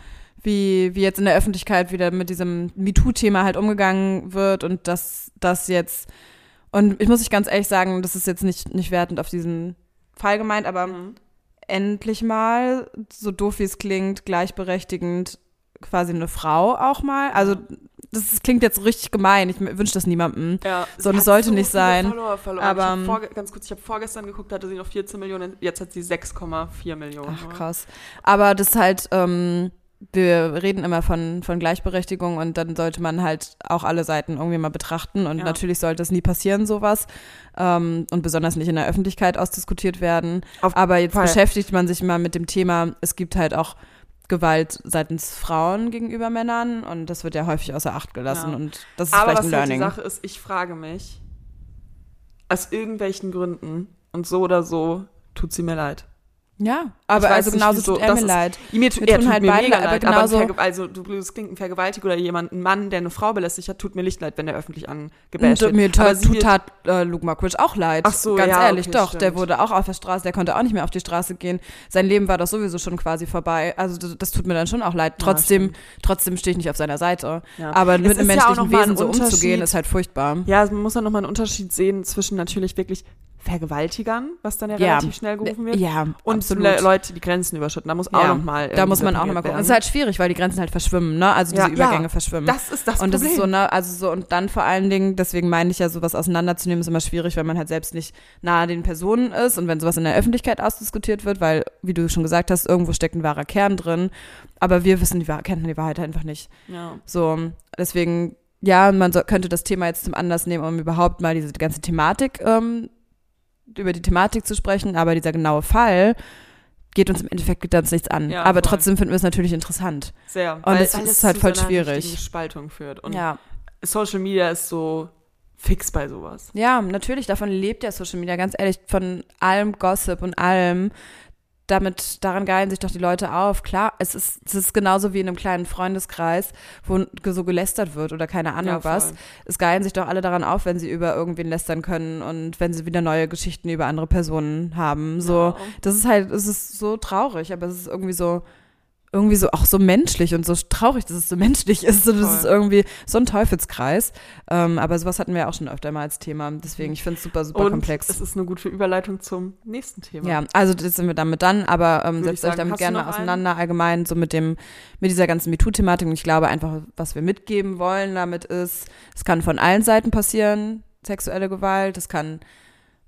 wie, wie jetzt in der Öffentlichkeit wieder mit diesem MeToo-Thema halt umgegangen wird und dass das jetzt, und ich muss ich ganz ehrlich sagen, das ist jetzt nicht, nicht wertend auf diesen Fall gemeint, aber endlich mal, so doof wie es klingt, gleichberechtigend quasi eine Frau auch mal. Also das klingt jetzt richtig gemein, ich wünsche das niemandem. Ja, So, das hat sollte so nicht sein, Follower verloren. aber, ich ähm, vorge- ganz kurz, ich habe vorgestern geguckt, hatte sie noch 14 Millionen, jetzt hat sie 6,4 Millionen. Ach, krass. Aber das ist halt, ähm, wir reden immer von, von Gleichberechtigung und dann sollte man halt auch alle Seiten irgendwie mal betrachten und Ja. natürlich sollte es nie passieren, sowas. Ähm, und besonders nicht in der Öffentlichkeit ausdiskutiert werden. Auf Aber jetzt Fall. beschäftigt man sich mal mit dem Thema, es gibt halt auch Gewalt seitens Frauen gegenüber Männern und das wird ja häufig außer Acht gelassen Ja. und das ist Aber vielleicht was ein halt die Learning. Sache ist, ich frage mich, aus irgendwelchen Gründen und so oder so tut sie mir leid. Ja, aber also genauso wieso. tut er Das mir ist- leid. Mir tu, Wir er tut halt mir mega leid, aber leid, aber, Verge- also du es klingt ein Vergewaltiger oder jemand, ein Mann, der eine Frau belästigt hat, tut mir nicht leid, wenn er öffentlich angebasht Und wird. mir Aber tut, tut tat äh, Luke Mockridge auch leid. Ach so, Ganz ja, ehrlich, okay, doch. Der stimmt. wurde auch auf der Straße, der konnte auch nicht mehr auf die Straße gehen. Sein Leben war doch sowieso schon quasi vorbei. Also das, das tut mir dann schon auch leid. Ja, Trotzdem, stimmt. trotzdem stehe ich nicht auf seiner Seite. Ja. Aber Es mit einem ja menschlichen Wesen so umzugehen, ist halt furchtbar. Ja, man muss dann nochmal einen Unterschied sehen zwischen natürlich wirklich Vergewaltigern, was dann ja, Ja. relativ schnell gerufen wird, Ja, und absolut. Le Leute, die Grenzen überschritten. Da muss auch Ja, nochmal. da muss man auch nochmal gucken. Es ist halt schwierig, weil die Grenzen halt verschwimmen, ne? Also diese Ja, Übergänge verschwimmen. Das ist das und das Problem. ist so, ne, also so, und dann vor allen Dingen, deswegen meine ich ja, sowas auseinanderzunehmen, ist immer schwierig, wenn man halt selbst nicht nahe den Personen ist und wenn sowas in der Öffentlichkeit ausdiskutiert wird, weil, wie du schon gesagt hast, irgendwo steckt ein wahrer Kern drin, aber wir wissen die Wahrheit, kennen die Wahrheit einfach nicht. ja. So, deswegen, ja, man so, könnte das Thema jetzt zum Anlass nehmen, um überhaupt mal diese ganze Thematik, ähm, über die Thematik zu sprechen, aber dieser genaue Fall, geht uns im Endeffekt uns nichts an. Ja, aber voll. trotzdem finden wir es natürlich interessant. Sehr. Und es ist halt zu voll so schwierig. Spaltung führt. Und ja. Social Media ist so fix bei sowas. Ja, natürlich, davon lebt ja Social Media, ganz ehrlich, von allem Gossip und allem. Damit, daran geilen sich doch die Leute auf. Klar, es ist, es ist genauso wie in einem kleinen Freundeskreis, wo so gelästert wird oder keine Ahnung Ja, was. Es geilen sich doch alle daran auf, wenn sie über irgendwen lästern können und wenn sie wieder neue Geschichten über andere Personen haben. So, Ja. das ist halt, es ist so traurig, aber es ist irgendwie so, irgendwie so auch so menschlich und so traurig, dass es so menschlich ist. So, das Voll. ist irgendwie so ein Teufelskreis. Ähm, aber sowas hatten wir auch schon öfter mal als Thema. Deswegen, ich finde es super, super Und komplex. es ist eine gute Überleitung zum nächsten Thema. Ja, also jetzt sind wir damit dann, aber ähm, setzt euch sagen, damit hast du gerne noch einen? auseinander, allgemein so mit dem, mit dieser ganzen MeToo-Thematik. Und ich glaube einfach, was wir mitgeben wollen damit ist, es kann von allen Seiten passieren, sexuelle Gewalt. Es kann,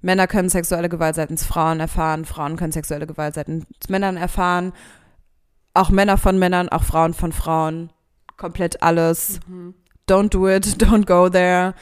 Männer können sexuelle Gewalt seitens Frauen erfahren, Frauen können sexuelle Gewalt seitens Männern erfahren. Auch Männer von Männern, auch Frauen von Frauen. Komplett alles. Mhm. Don't do it, don't go there.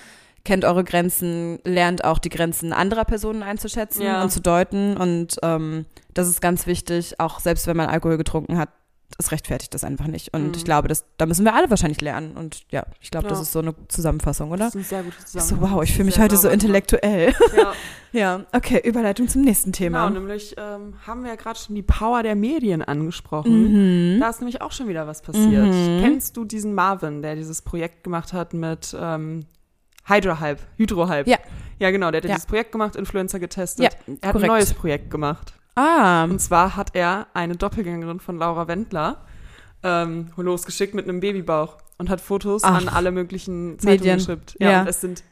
Kennt eure Grenzen, lernt auch die Grenzen anderer Personen einzuschätzen Ja. und zu deuten. Und ähm, das ist ganz wichtig, auch selbst wenn man Alkohol getrunken hat, es rechtfertigt das einfach nicht. Und Mhm. ich glaube, das, da müssen wir alle wahrscheinlich lernen. Und ja, ich glaube, das Ja. ist so eine Zusammenfassung, oder? Das ist ein sehr gutes So, Zusammenhang. wow, ich fühle mich heute so intellektuell. Ja, ja, okay, Überleitung zum nächsten genau. Thema. Nämlich ähm, haben wir ja gerade schon die Power der Medien angesprochen. Mhm. Da ist nämlich auch schon wieder was passiert. Mhm. Kennst du diesen Marvin, der dieses Projekt gemacht hat mit ähm, Hydrohype, Hydrohype? Ja. Ja, genau, der hat. Ja. dieses Projekt gemacht, Influencer getestet. Ja, er hat korrekt. ein neues Projekt gemacht. Ah, Und zwar hat er eine Doppelgängerin von Laura Wendler ähm, losgeschickt mit einem Babybauch und hat Fotos Ach. an alle möglichen Zeitungen Medien. geschickt. Ja, Ja. und es sind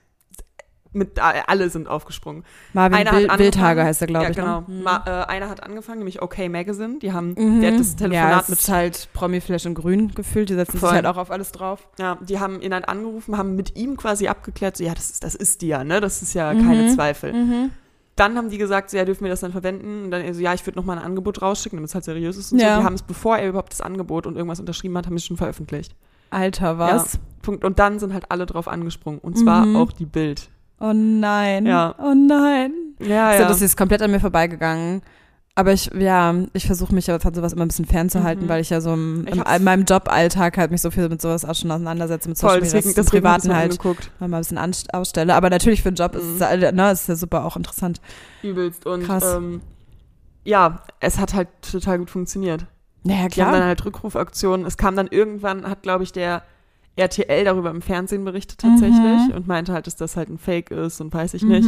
mit alle sind aufgesprungen. Marvin Einer angefangen- Wildhage heißt er, glaube ja, ich. genau. Ne? Mhm. Ma, äh, einer hat angefangen, nämlich OK Magazine. Die haben, Mhm. der hat das ja, Telefonat es mit ist halt Promi-Flash und Grün gefühlt. Die setzen Voll. sich halt auch auf alles drauf. Ja, die haben ihn halt angerufen, haben mit ihm quasi abgeklärt, so, ja, das ist, das ist die ja, ne? Das ist ja keine Mhm. Zweifel. Mhm. Dann haben die gesagt, so, ja, dürfen wir das dann verwenden? Und dann er so, ja, ich würde nochmal ein Angebot rausschicken, damit es halt seriös ist und Ja. so. Die haben es, bevor er überhaupt das Angebot und irgendwas unterschrieben hat, haben es schon veröffentlicht. Alter, was? Punkt. Und dann sind halt alle drauf angesprungen. Und zwar Mhm. auch die Bild. Oh nein. Ja. Oh nein. Ja, So, das ist komplett an mir vorbeigegangen. Aber ich, ja, ich versuche mich aber von sowas immer ein bisschen fernzuhalten, Mhm. weil ich ja so im, im, in meinem Joballtag halt mich so viel mit sowas auch schon auseinandersetze, mit Social Media, deswegen, deswegen Privaten halt angeguckt. mal ein bisschen ausstelle. Aber natürlich für den Job ist Mhm. es, ja, ne, ist ja super auch interessant. Übelst. Und Krass. Ähm, ja, es hat halt total gut funktioniert. Naja, Die haben dann klar. halt Rückrufaktionen. Es kam dann irgendwann, hat, glaube ich, der RTL darüber im Fernsehen berichtet tatsächlich Mhm. und meinte halt, dass das halt ein Fake ist und weiß ich nicht.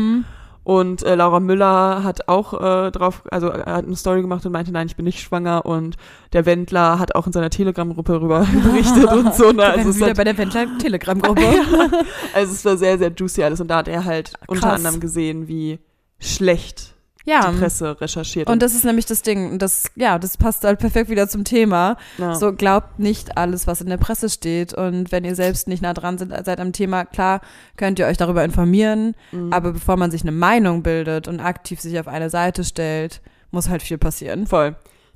Und äh, Laura Müller hat auch äh, drauf, also er hat eine Story gemacht und meinte, nein, ich bin nicht schwanger. Und der Wendler hat auch in seiner Telegram-Gruppe darüber berichtet und so. Ne? Also, wieder hat, bei der Wendler-Telegram-Gruppe. also es war sehr, sehr juicy alles. Und da hat er halt unter Krass. anderem gesehen, wie schlecht ja. die Presse recherchiert. Und das ist nämlich das Ding. Das, ja, das passt halt perfekt wieder zum Thema. ja. So glaubt nicht alles, was in der Presse steht. Und wenn ihr selbst nicht nah dran sind, seid am Thema, klar, könnt ihr euch darüber informieren. Mhm. Aber bevor man sich eine Meinung bildet und aktiv sich auf eine Seite stellt, muss halt viel passieren. Voll.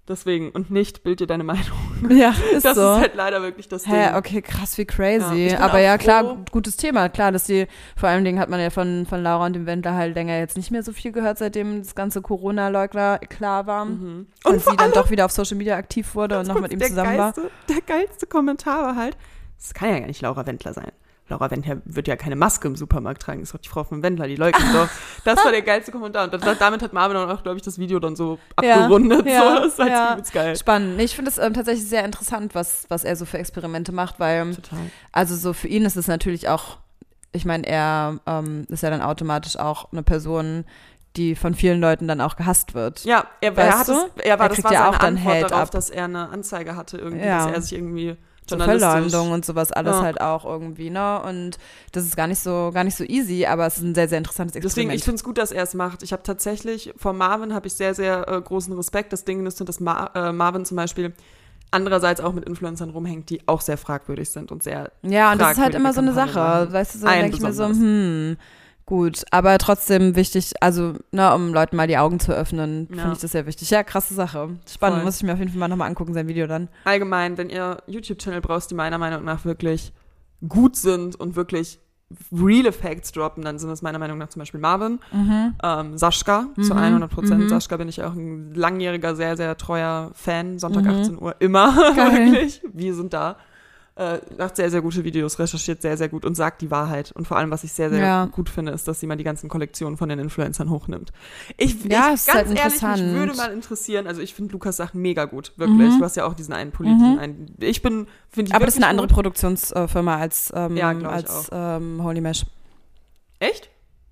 Deswegen. Und nicht bild dir deine Meinung. Ja, ist Das so. ist halt leider wirklich das Ding. Hä, okay, krass, wie Ja, crazy. bin Aber ja, froh- klar, gutes Thema. Klar, dass die, vor allen Dingen hat man ja von, von Laura und dem Wendler halt länger jetzt nicht mehr so viel gehört, seitdem das ganze Corona-Leugner klar war. Mhm. Und, Und sie dann doch wieder auf Social Media aktiv wurde und noch mit ihm zusammen war. geilste, Der geilste Kommentar war halt, das kann ja gar nicht Laura Wendler sein. Laura Wendler wird ja keine Maske im Supermarkt tragen, das ist doch die Frau von Wendler, die leugnet doch. Das war der geilste Kommentar. Und das, damit hat Marvin dann auch, glaube ich, das Video dann so abgerundet. ja, so, das ist halt ja. geil. Spannend. Ich finde es ähm, tatsächlich sehr interessant, was, was er so für Experimente macht, weil, Total. also so für ihn ist es natürlich auch, ich meine, er ähm, ist ja dann automatisch auch eine Person, die von vielen Leuten dann auch gehasst wird. Ja, er, er, hat es, er war, Er das war ja auch dann Antwort Hate darauf, ab. dass er eine Anzeige hatte irgendwie, Ja. dass er sich irgendwie journalistisch... Verleumdung und sowas alles Ja. halt auch irgendwie, ne? Und das ist gar nicht so, gar nicht so easy, aber es ist ein sehr, sehr interessantes Deswegen, Experiment. ich finde es gut, dass er es macht. Ich habe tatsächlich, vor Marvin habe ich sehr, sehr äh, großen Respekt. Das Ding ist, dass Mar äh, Marvin zum Beispiel andererseits auch mit Influencern rumhängt, die auch sehr fragwürdig sind und sehr ja, und das ist halt immer so eine Sache. machen. Weißt du, so denke ich mir so, hm, gut, aber trotzdem wichtig, also, ne, um Leuten mal die Augen zu öffnen, Ja. finde ich das sehr wichtig. Ja, krasse Sache. Spannend, Voll. muss ich mir auf jeden Fall mal nochmal angucken, sein Video dann. allgemein, wenn ihr YouTube-Channel brauchst, die meiner Meinung nach wirklich gut sind und wirklich reale Facts droppen, dann sind es meiner Meinung nach zum Beispiel Marvin, Mhm. ähm, Sascha zu Mhm, 100 Prozent. mhm. Sascha bin ich auch ein langjähriger, sehr, sehr treuer Fan. Sonntag Mhm. 18 Uhr immer, wirklich. Wir sind da. Äh, macht sehr, sehr gute Videos, recherchiert sehr, sehr gut und sagt die Wahrheit. Und vor allem, was ich sehr, sehr Ja. gut finde, ist, dass sie mal die ganzen Kollektionen von den Influencern hochnimmt. Ich, Ja, ich ganz halt ehrlich, mich würde mal interessieren, also ich finde Lukas Sachen mega gut, wirklich. Mhm. Du hast ja auch diesen einen politischen, Mhm. einen, ich bin, finde ich Aber das ist eine andere gut. Produktionsfirma als, ähm, Ja, als ähm, Holy Mesh. Echt?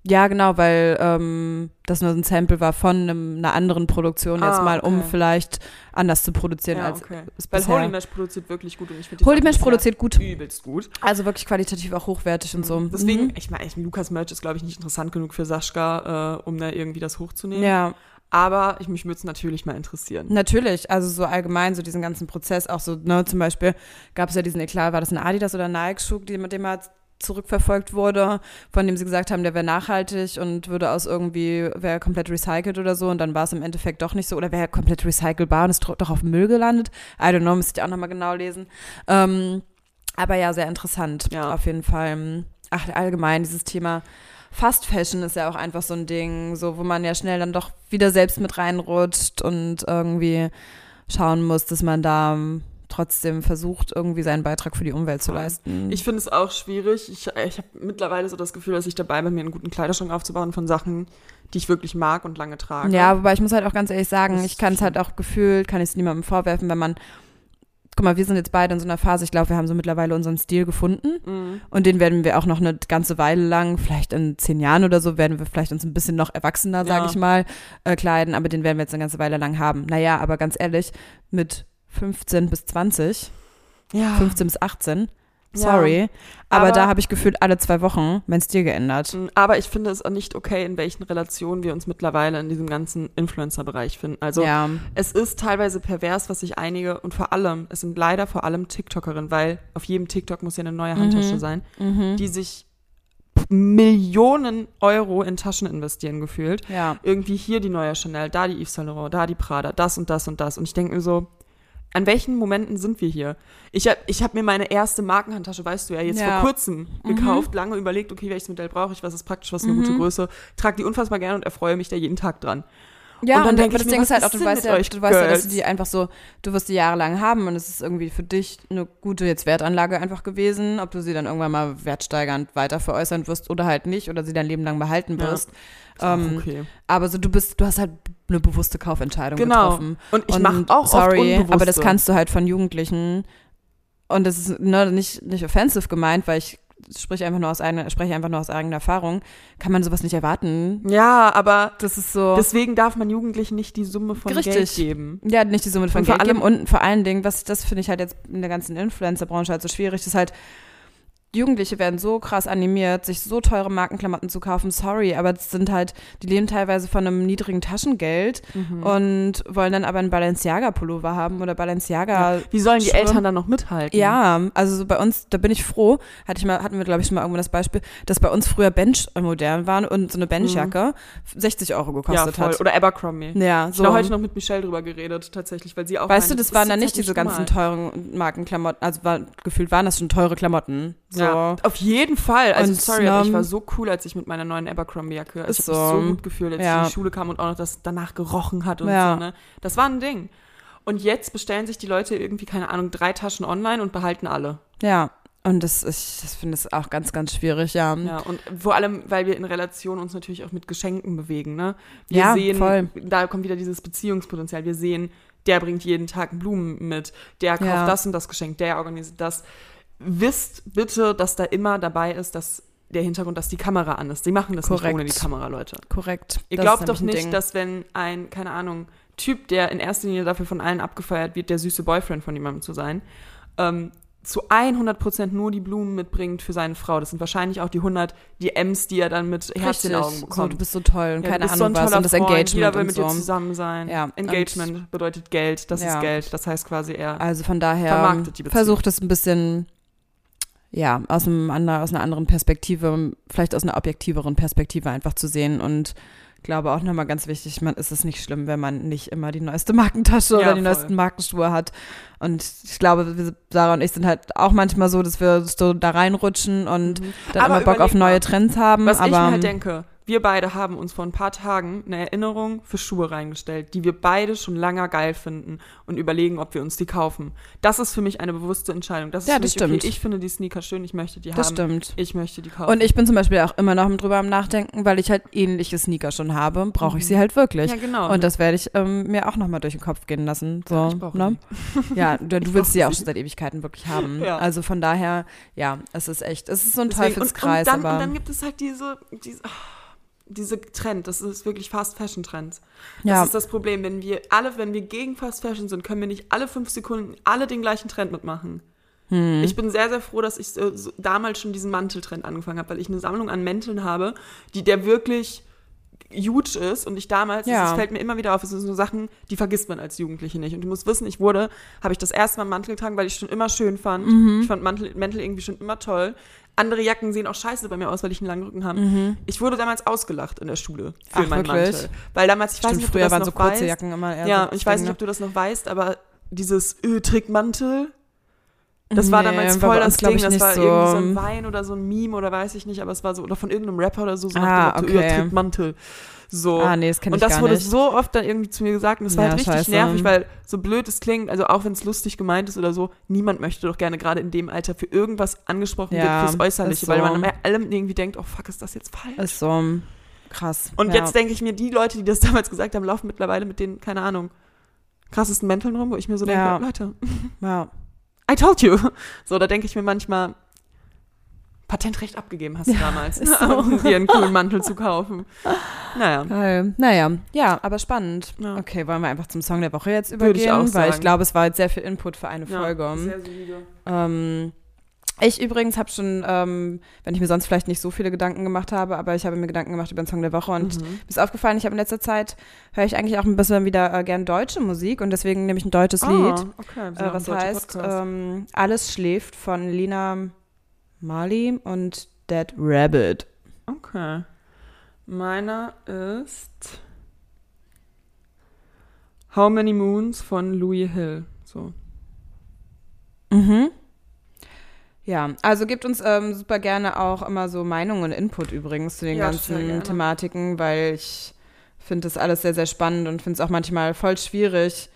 Ja, genau, weil ähm, das nur so ein Sample war von einem, einer anderen Produktion jetzt Ah, mal, um okay. vielleicht anders zu produzieren Ja, als okay. es Weil bisher. Holy Mesh produziert wirklich gut und ich finde Holy Mesh produziert gut. übelst gut. Also wirklich qualitativ auch hochwertig und so. Deswegen, Mhm. ich meine, Lukas Merch ist, glaube ich, nicht interessant genug für Sascha, äh, um da irgendwie das hochzunehmen. Ja, Aber ich, mich würde es natürlich mal interessieren. natürlich. Also so allgemein, so diesen ganzen Prozess, auch so, ne, zum Beispiel gab es ja diesen Eklat, war das ein Adidas oder ein Nike-Schuh, die- mit dem er zurückverfolgt wurde, von dem sie gesagt haben, der wäre nachhaltig und würde aus irgendwie, wäre komplett recycelt oder so und dann war es im Endeffekt doch nicht so oder wäre komplett recycelbar und ist doch auf Müll gelandet. I don't know, müsste ich auch nochmal genau lesen. Ähm, aber ja, sehr interessant, Ja. auf jeden Fall. Ach, allgemein, dieses Thema Fast Fashion ist ja auch einfach so ein Ding, so wo man ja schnell dann doch wieder selbst mit reinrutscht und irgendwie schauen muss, dass man da trotzdem versucht, irgendwie seinen Beitrag für die Umwelt zu leisten. Ich finde es auch schwierig. Ich, ich habe mittlerweile so das Gefühl, dass ich dabei bin, mir einen guten Kleiderschrank aufzubauen von Sachen, die ich wirklich mag und lange trage. ja, wobei ich muss halt auch ganz ehrlich sagen, ich kann es halt auch gefühlt, kann ich es niemandem vorwerfen, wenn man, guck mal, wir sind jetzt beide in so einer Phase, ich glaube, wir haben so mittlerweile unseren Stil gefunden Mhm. und den werden wir auch noch eine ganze Weile lang, vielleicht in zehn Jahren oder so, werden wir vielleicht uns ein bisschen noch erwachsener, sage Ja. ich mal, äh, kleiden, aber den werden wir jetzt eine ganze Weile lang haben. Naja, aber ganz ehrlich, mit 15 bis 20, Ja. 15 bis 18, sorry, aber, Aber- da habe ich gefühlt alle zwei Wochen meinen Stil geändert. Mm, Aber ich finde es auch nicht okay, in welchen Relationen wir uns mittlerweile in diesem ganzen Influencer-Bereich finden. Also ja, es ist teilweise pervers, was sich einige und vor allem, es sind leider vor allem TikTokerinnen, weil auf jedem TikTok muss ja eine neue Handtasche Mhm. sein, mhm. die sich Millionen Euro in Taschen investieren gefühlt. ja. Irgendwie hier die neue Chanel, da die Yves Saint Laurent, da die Prada, das und das und das. Und ich denke mir so, an welchen Momenten sind wir hier? Ich habe ich hab mir meine erste Markenhandtasche, weißt du ja, jetzt Ja. vor kurzem gekauft, lange überlegt, okay, welches Modell brauche ich, was ist praktisch, was ist eine Mhm. gute Größe, trage die unfassbar gerne und erfreue mich da jeden Tag dran. Ja, Und dann und, denk aber ich das mir, Ding ist halt auch, du weißt ja, du weißt ja, dass du die einfach so, du wirst die jahrelang haben und es ist irgendwie für dich eine gute jetzt Wertanlage einfach gewesen, ob du sie dann irgendwann mal wertsteigernd weiter veräußern wirst oder halt nicht oder sie dein Leben lang behalten Ja. wirst. Auch Ähm, okay. Aber so du bist, du hast halt eine bewusste Kaufentscheidung Genau. getroffen. Und ich mache auch sorry, oft aber das kannst du halt von Jugendlichen und das ist ne, nicht nicht offensive gemeint, weil ich spreche einfach nur aus eigener, spreche einfach nur aus eigener Erfahrung, kann man sowas nicht erwarten. Ja, aber Das ist so deswegen darf man Jugendlichen nicht die Summe von Richtig. Geld geben. Ja, nicht die Summe von Und vor Geld geben und vor allen Dingen, was das finde ich halt jetzt in der ganzen Influencer-Branche halt so schwierig, ist halt, Jugendliche werden so krass animiert, sich so teure Markenklamotten zu kaufen, sorry, aber das sind halt, die leben teilweise von einem niedrigen Taschengeld Mhm. und wollen dann aber einen Balenciaga-Pullover haben oder Balenciaga. Wie sollen die Schwimmen. Eltern dann noch mithalten? Ja, also so bei uns, da bin ich froh, hatte ich mal, hatten wir glaube ich schon mal irgendwo das Beispiel, dass bei uns früher Bench modern waren und so eine Benchjacke 60 Euro Mhm. ja gekostet voll. hat. Oder Abercrombie. Ja, Ich so. habe heute noch mit Michelle drüber geredet, tatsächlich, weil sie auch Weißt du, das waren dann nicht diese ganzen teuren Markenklamotten, also war, gefühlt waren das schon teure Klamotten. So. Ja, auf jeden Fall. Also Und, sorry, aber ich war so cool, als ich mit meiner neuen Abercrombie-Jacke, ich Ist habe mich so. so gut gefühlt, als Ja. ich in die Schule kam und auch noch das danach gerochen hat und Ja. so, ne? Das war ein Ding. Und jetzt bestellen sich die Leute irgendwie, keine Ahnung, drei Taschen online und behalten alle. Ja. Und das, ich das finde es auch ganz, ganz schwierig, ja. Ja, und vor allem, weil wir in Relation uns natürlich auch mit Geschenken bewegen, ne? Wir Ja, sehen, voll. da kommt wieder dieses Beziehungspotenzial. Wir sehen, der bringt jeden Tag Blumen mit, der kauft Ja. das und das Geschenk, der organisiert das. Wisst bitte, dass da immer dabei ist, dass der Hintergrund, dass die Kamera an ist. Die machen das Korrekt. nicht ohne die Kamera, Leute. Korrekt. Ihr Das glaubt doch nicht, Ding. dass wenn ein, keine Ahnung, Typ, der in erster Linie dafür von allen abgefeiert wird, der süße Boyfriend von jemandem zu sein, ähm, zu 100% nur die Blumen mitbringt für seine Frau. Das sind wahrscheinlich auch die 100 DMs, die er dann mit Herz in den Augen Richtig. So, bekommt. du bist so toll und Ja, keine so Ahnung ein was. Und das Freund, Engagement Jeder will mit so. dir zusammen sein. Ja, Engagement bedeutet Geld, das Ja. ist Geld. Das heißt quasi er. Also von daher Vermarktet die Beziehung. versucht es ein bisschen, ja, aus, einem ander, aus einer anderen Perspektive, vielleicht aus einer objektiveren Perspektive einfach zu sehen und glaube auch nochmal ganz wichtig, man ist es nicht schlimm, wenn man nicht immer die neueste Markentasche Ja, oder die voll. neuesten Markenschuhe hat. Und ich glaube, Sarah und ich sind halt auch manchmal so, dass wir so da reinrutschen und dann Aber immer Bock auf neue Trends haben. Was aber ich mir halt denke, wir beide haben uns vor ein paar Tagen eine Erinnerung für Schuhe reingestellt, die wir beide schon lange geil finden und überlegen, ob wir uns die kaufen. Das ist für mich eine bewusste Entscheidung. Das ist Ja, das mich okay. stimmt. Ich finde die Sneaker schön, ich möchte die das haben. stimmt. Ich möchte die kaufen. Und ich bin zum Beispiel auch immer noch drüber am Nachdenken, weil ich halt ähnliche Sneaker schon habe, brauche ich sie halt wirklich. ja, genau. Und das werde ich ähm, mir auch nochmal durch den Kopf gehen lassen. So, Ja, ich brauche ne? Ja, du, du willst sie ja auch schon seit Ewigkeiten wirklich haben. Ja. Also von daher, ja, es ist echt, es ist so ein Deswegen- Teufelskreis, und, und, dann, aber und dann gibt es halt diese, diese, ah, diese Trend, das ist wirklich Fast Fashion Trends. Das ja, ist das Problem, wenn wir alle, wenn wir gegen Fast Fashion sind, können wir nicht alle fünf Sekunden alle den gleichen Trend mitmachen. hm. Ich bin sehr, sehr froh, dass ich so, so damals schon diesen Manteltrend angefangen habe, weil ich eine Sammlung an Mänteln habe, die der wirklich huge ist und ich damals, Ja. es fällt mir immer wieder auf, es sind so Sachen, die vergisst man als Jugendliche nicht. Und du musst wissen, ich wurde, habe ich das erste Mal einen Mantel getragen, weil ich schon immer schön fand. Mhm. Ich fand Mantel, Mäntel irgendwie schon immer toll. Andere Jacken sehen auch scheiße bei mir aus, weil ich einen langen Rücken habe. Mhm. Ich wurde damals ausgelacht in der Schule für Ach, meinen wirklich? Mantel. Weil damals, ich weiß Stimmt, nicht, ob du früher das waren noch so weißt. Ja, und ich weiß nicht, ob du das noch weißt, aber dieses äh, Trickmantel, das war Nee, damals voll das Ding. Das war so. irgendwie so ein Wein oder so ein Meme oder weiß ich nicht, aber es war so, oder von irgendeinem Rapper oder so, so Ah, nach dem okay. äh, Trickmantel. So. Ah, nee, das kenne und das wurde nicht. so oft dann irgendwie zu mir gesagt und das war Ja, halt richtig scheiße. nervig, weil so blöd es klingt, also auch wenn es lustig gemeint ist oder so, niemand möchte doch gerne gerade in dem Alter für irgendwas angesprochen Ja, wird fürs Äußerliche, ist weil so. man bei allem irgendwie denkt, oh fuck, ist das jetzt falsch? ist so krass. Und ja. jetzt denke ich mir, die Leute, die das damals gesagt haben, laufen mittlerweile mit den, keine Ahnung, krassesten Mänteln rum, wo ich mir so denke, Ja. Leute, ja. I told you. So, da denke ich mir manchmal, Patentrecht abgegeben hast du damals, ist so. um dir einen coolen Mantel zu kaufen. Naja. Geil. Naja, ja, aber spannend. Ja. Okay, wollen wir einfach zum Song der Woche jetzt Würde ich übergehen? auch Weil ich glaube, es war jetzt sehr viel Input für eine Folge. sehr solide. Ähm, ich übrigens habe schon, ähm, wenn ich mir sonst vielleicht nicht so viele Gedanken gemacht habe, aber ich habe mir Gedanken gemacht über den Song der Woche und Mhm. mir ist aufgefallen, ich habe in letzter Zeit, höre ich eigentlich auch ein bisschen wieder äh, gern deutsche Musik und deswegen nehme ich ein deutsches Lied. Ah, okay. wir sind Äh, was heißt ähm, Alles schläft von Lina Marley und Dead Rabbit. Okay. Meiner ist How Many Moons von Louis Hill. So. Mhm. Ja, also gebt uns ähm, super gerne auch immer so Meinungen und Input übrigens zu den Ja, ganzen. Thematiken, weil ich finde das alles sehr, sehr spannend und finde es auch manchmal voll schwierig,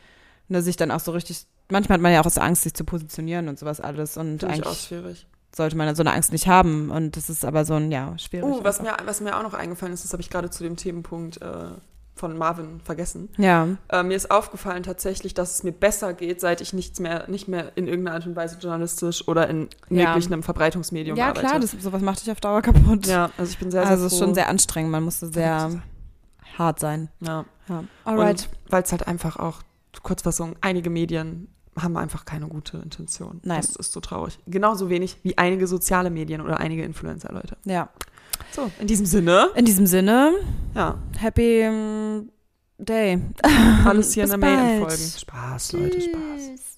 ne, sich dann auch so richtig, manchmal hat man ja auch aus Angst, sich zu positionieren und sowas alles und Finde ich auch eigentlich schwierig. sollte man so eine Angst nicht haben und das ist aber so ein, ja, schwierig. Oh, was einfach. mir, was mir auch noch eingefallen ist, das habe ich gerade zu dem Themenpunkt äh, von Marvin vergessen. Ja, Äh, mir ist aufgefallen tatsächlich, dass es mir besser geht, seit ich nichts mehr, nicht mehr in irgendeiner Art und Weise journalistisch oder in Ja. jeglichem einem Verbreitungsmedium ja arbeite. klar, das, sowas macht dich auf Dauer kaputt. ja, also ich bin sehr, sehr also es ist schon sehr anstrengend, man musste sehr hart sein. Ja. Ja. Und weil es halt einfach auch, Kurzfassung, einige Medien haben einfach keine gute Intention. Nein. Das ist so traurig. Genauso wenig wie einige soziale Medien oder einige Influencer, Leute. Ja. So, in diesem Sinne, In diesem Sinne, ja, Happy ähm, Day. alles hier in Bis der Mail folgen. Spaß, Leute, Spaß.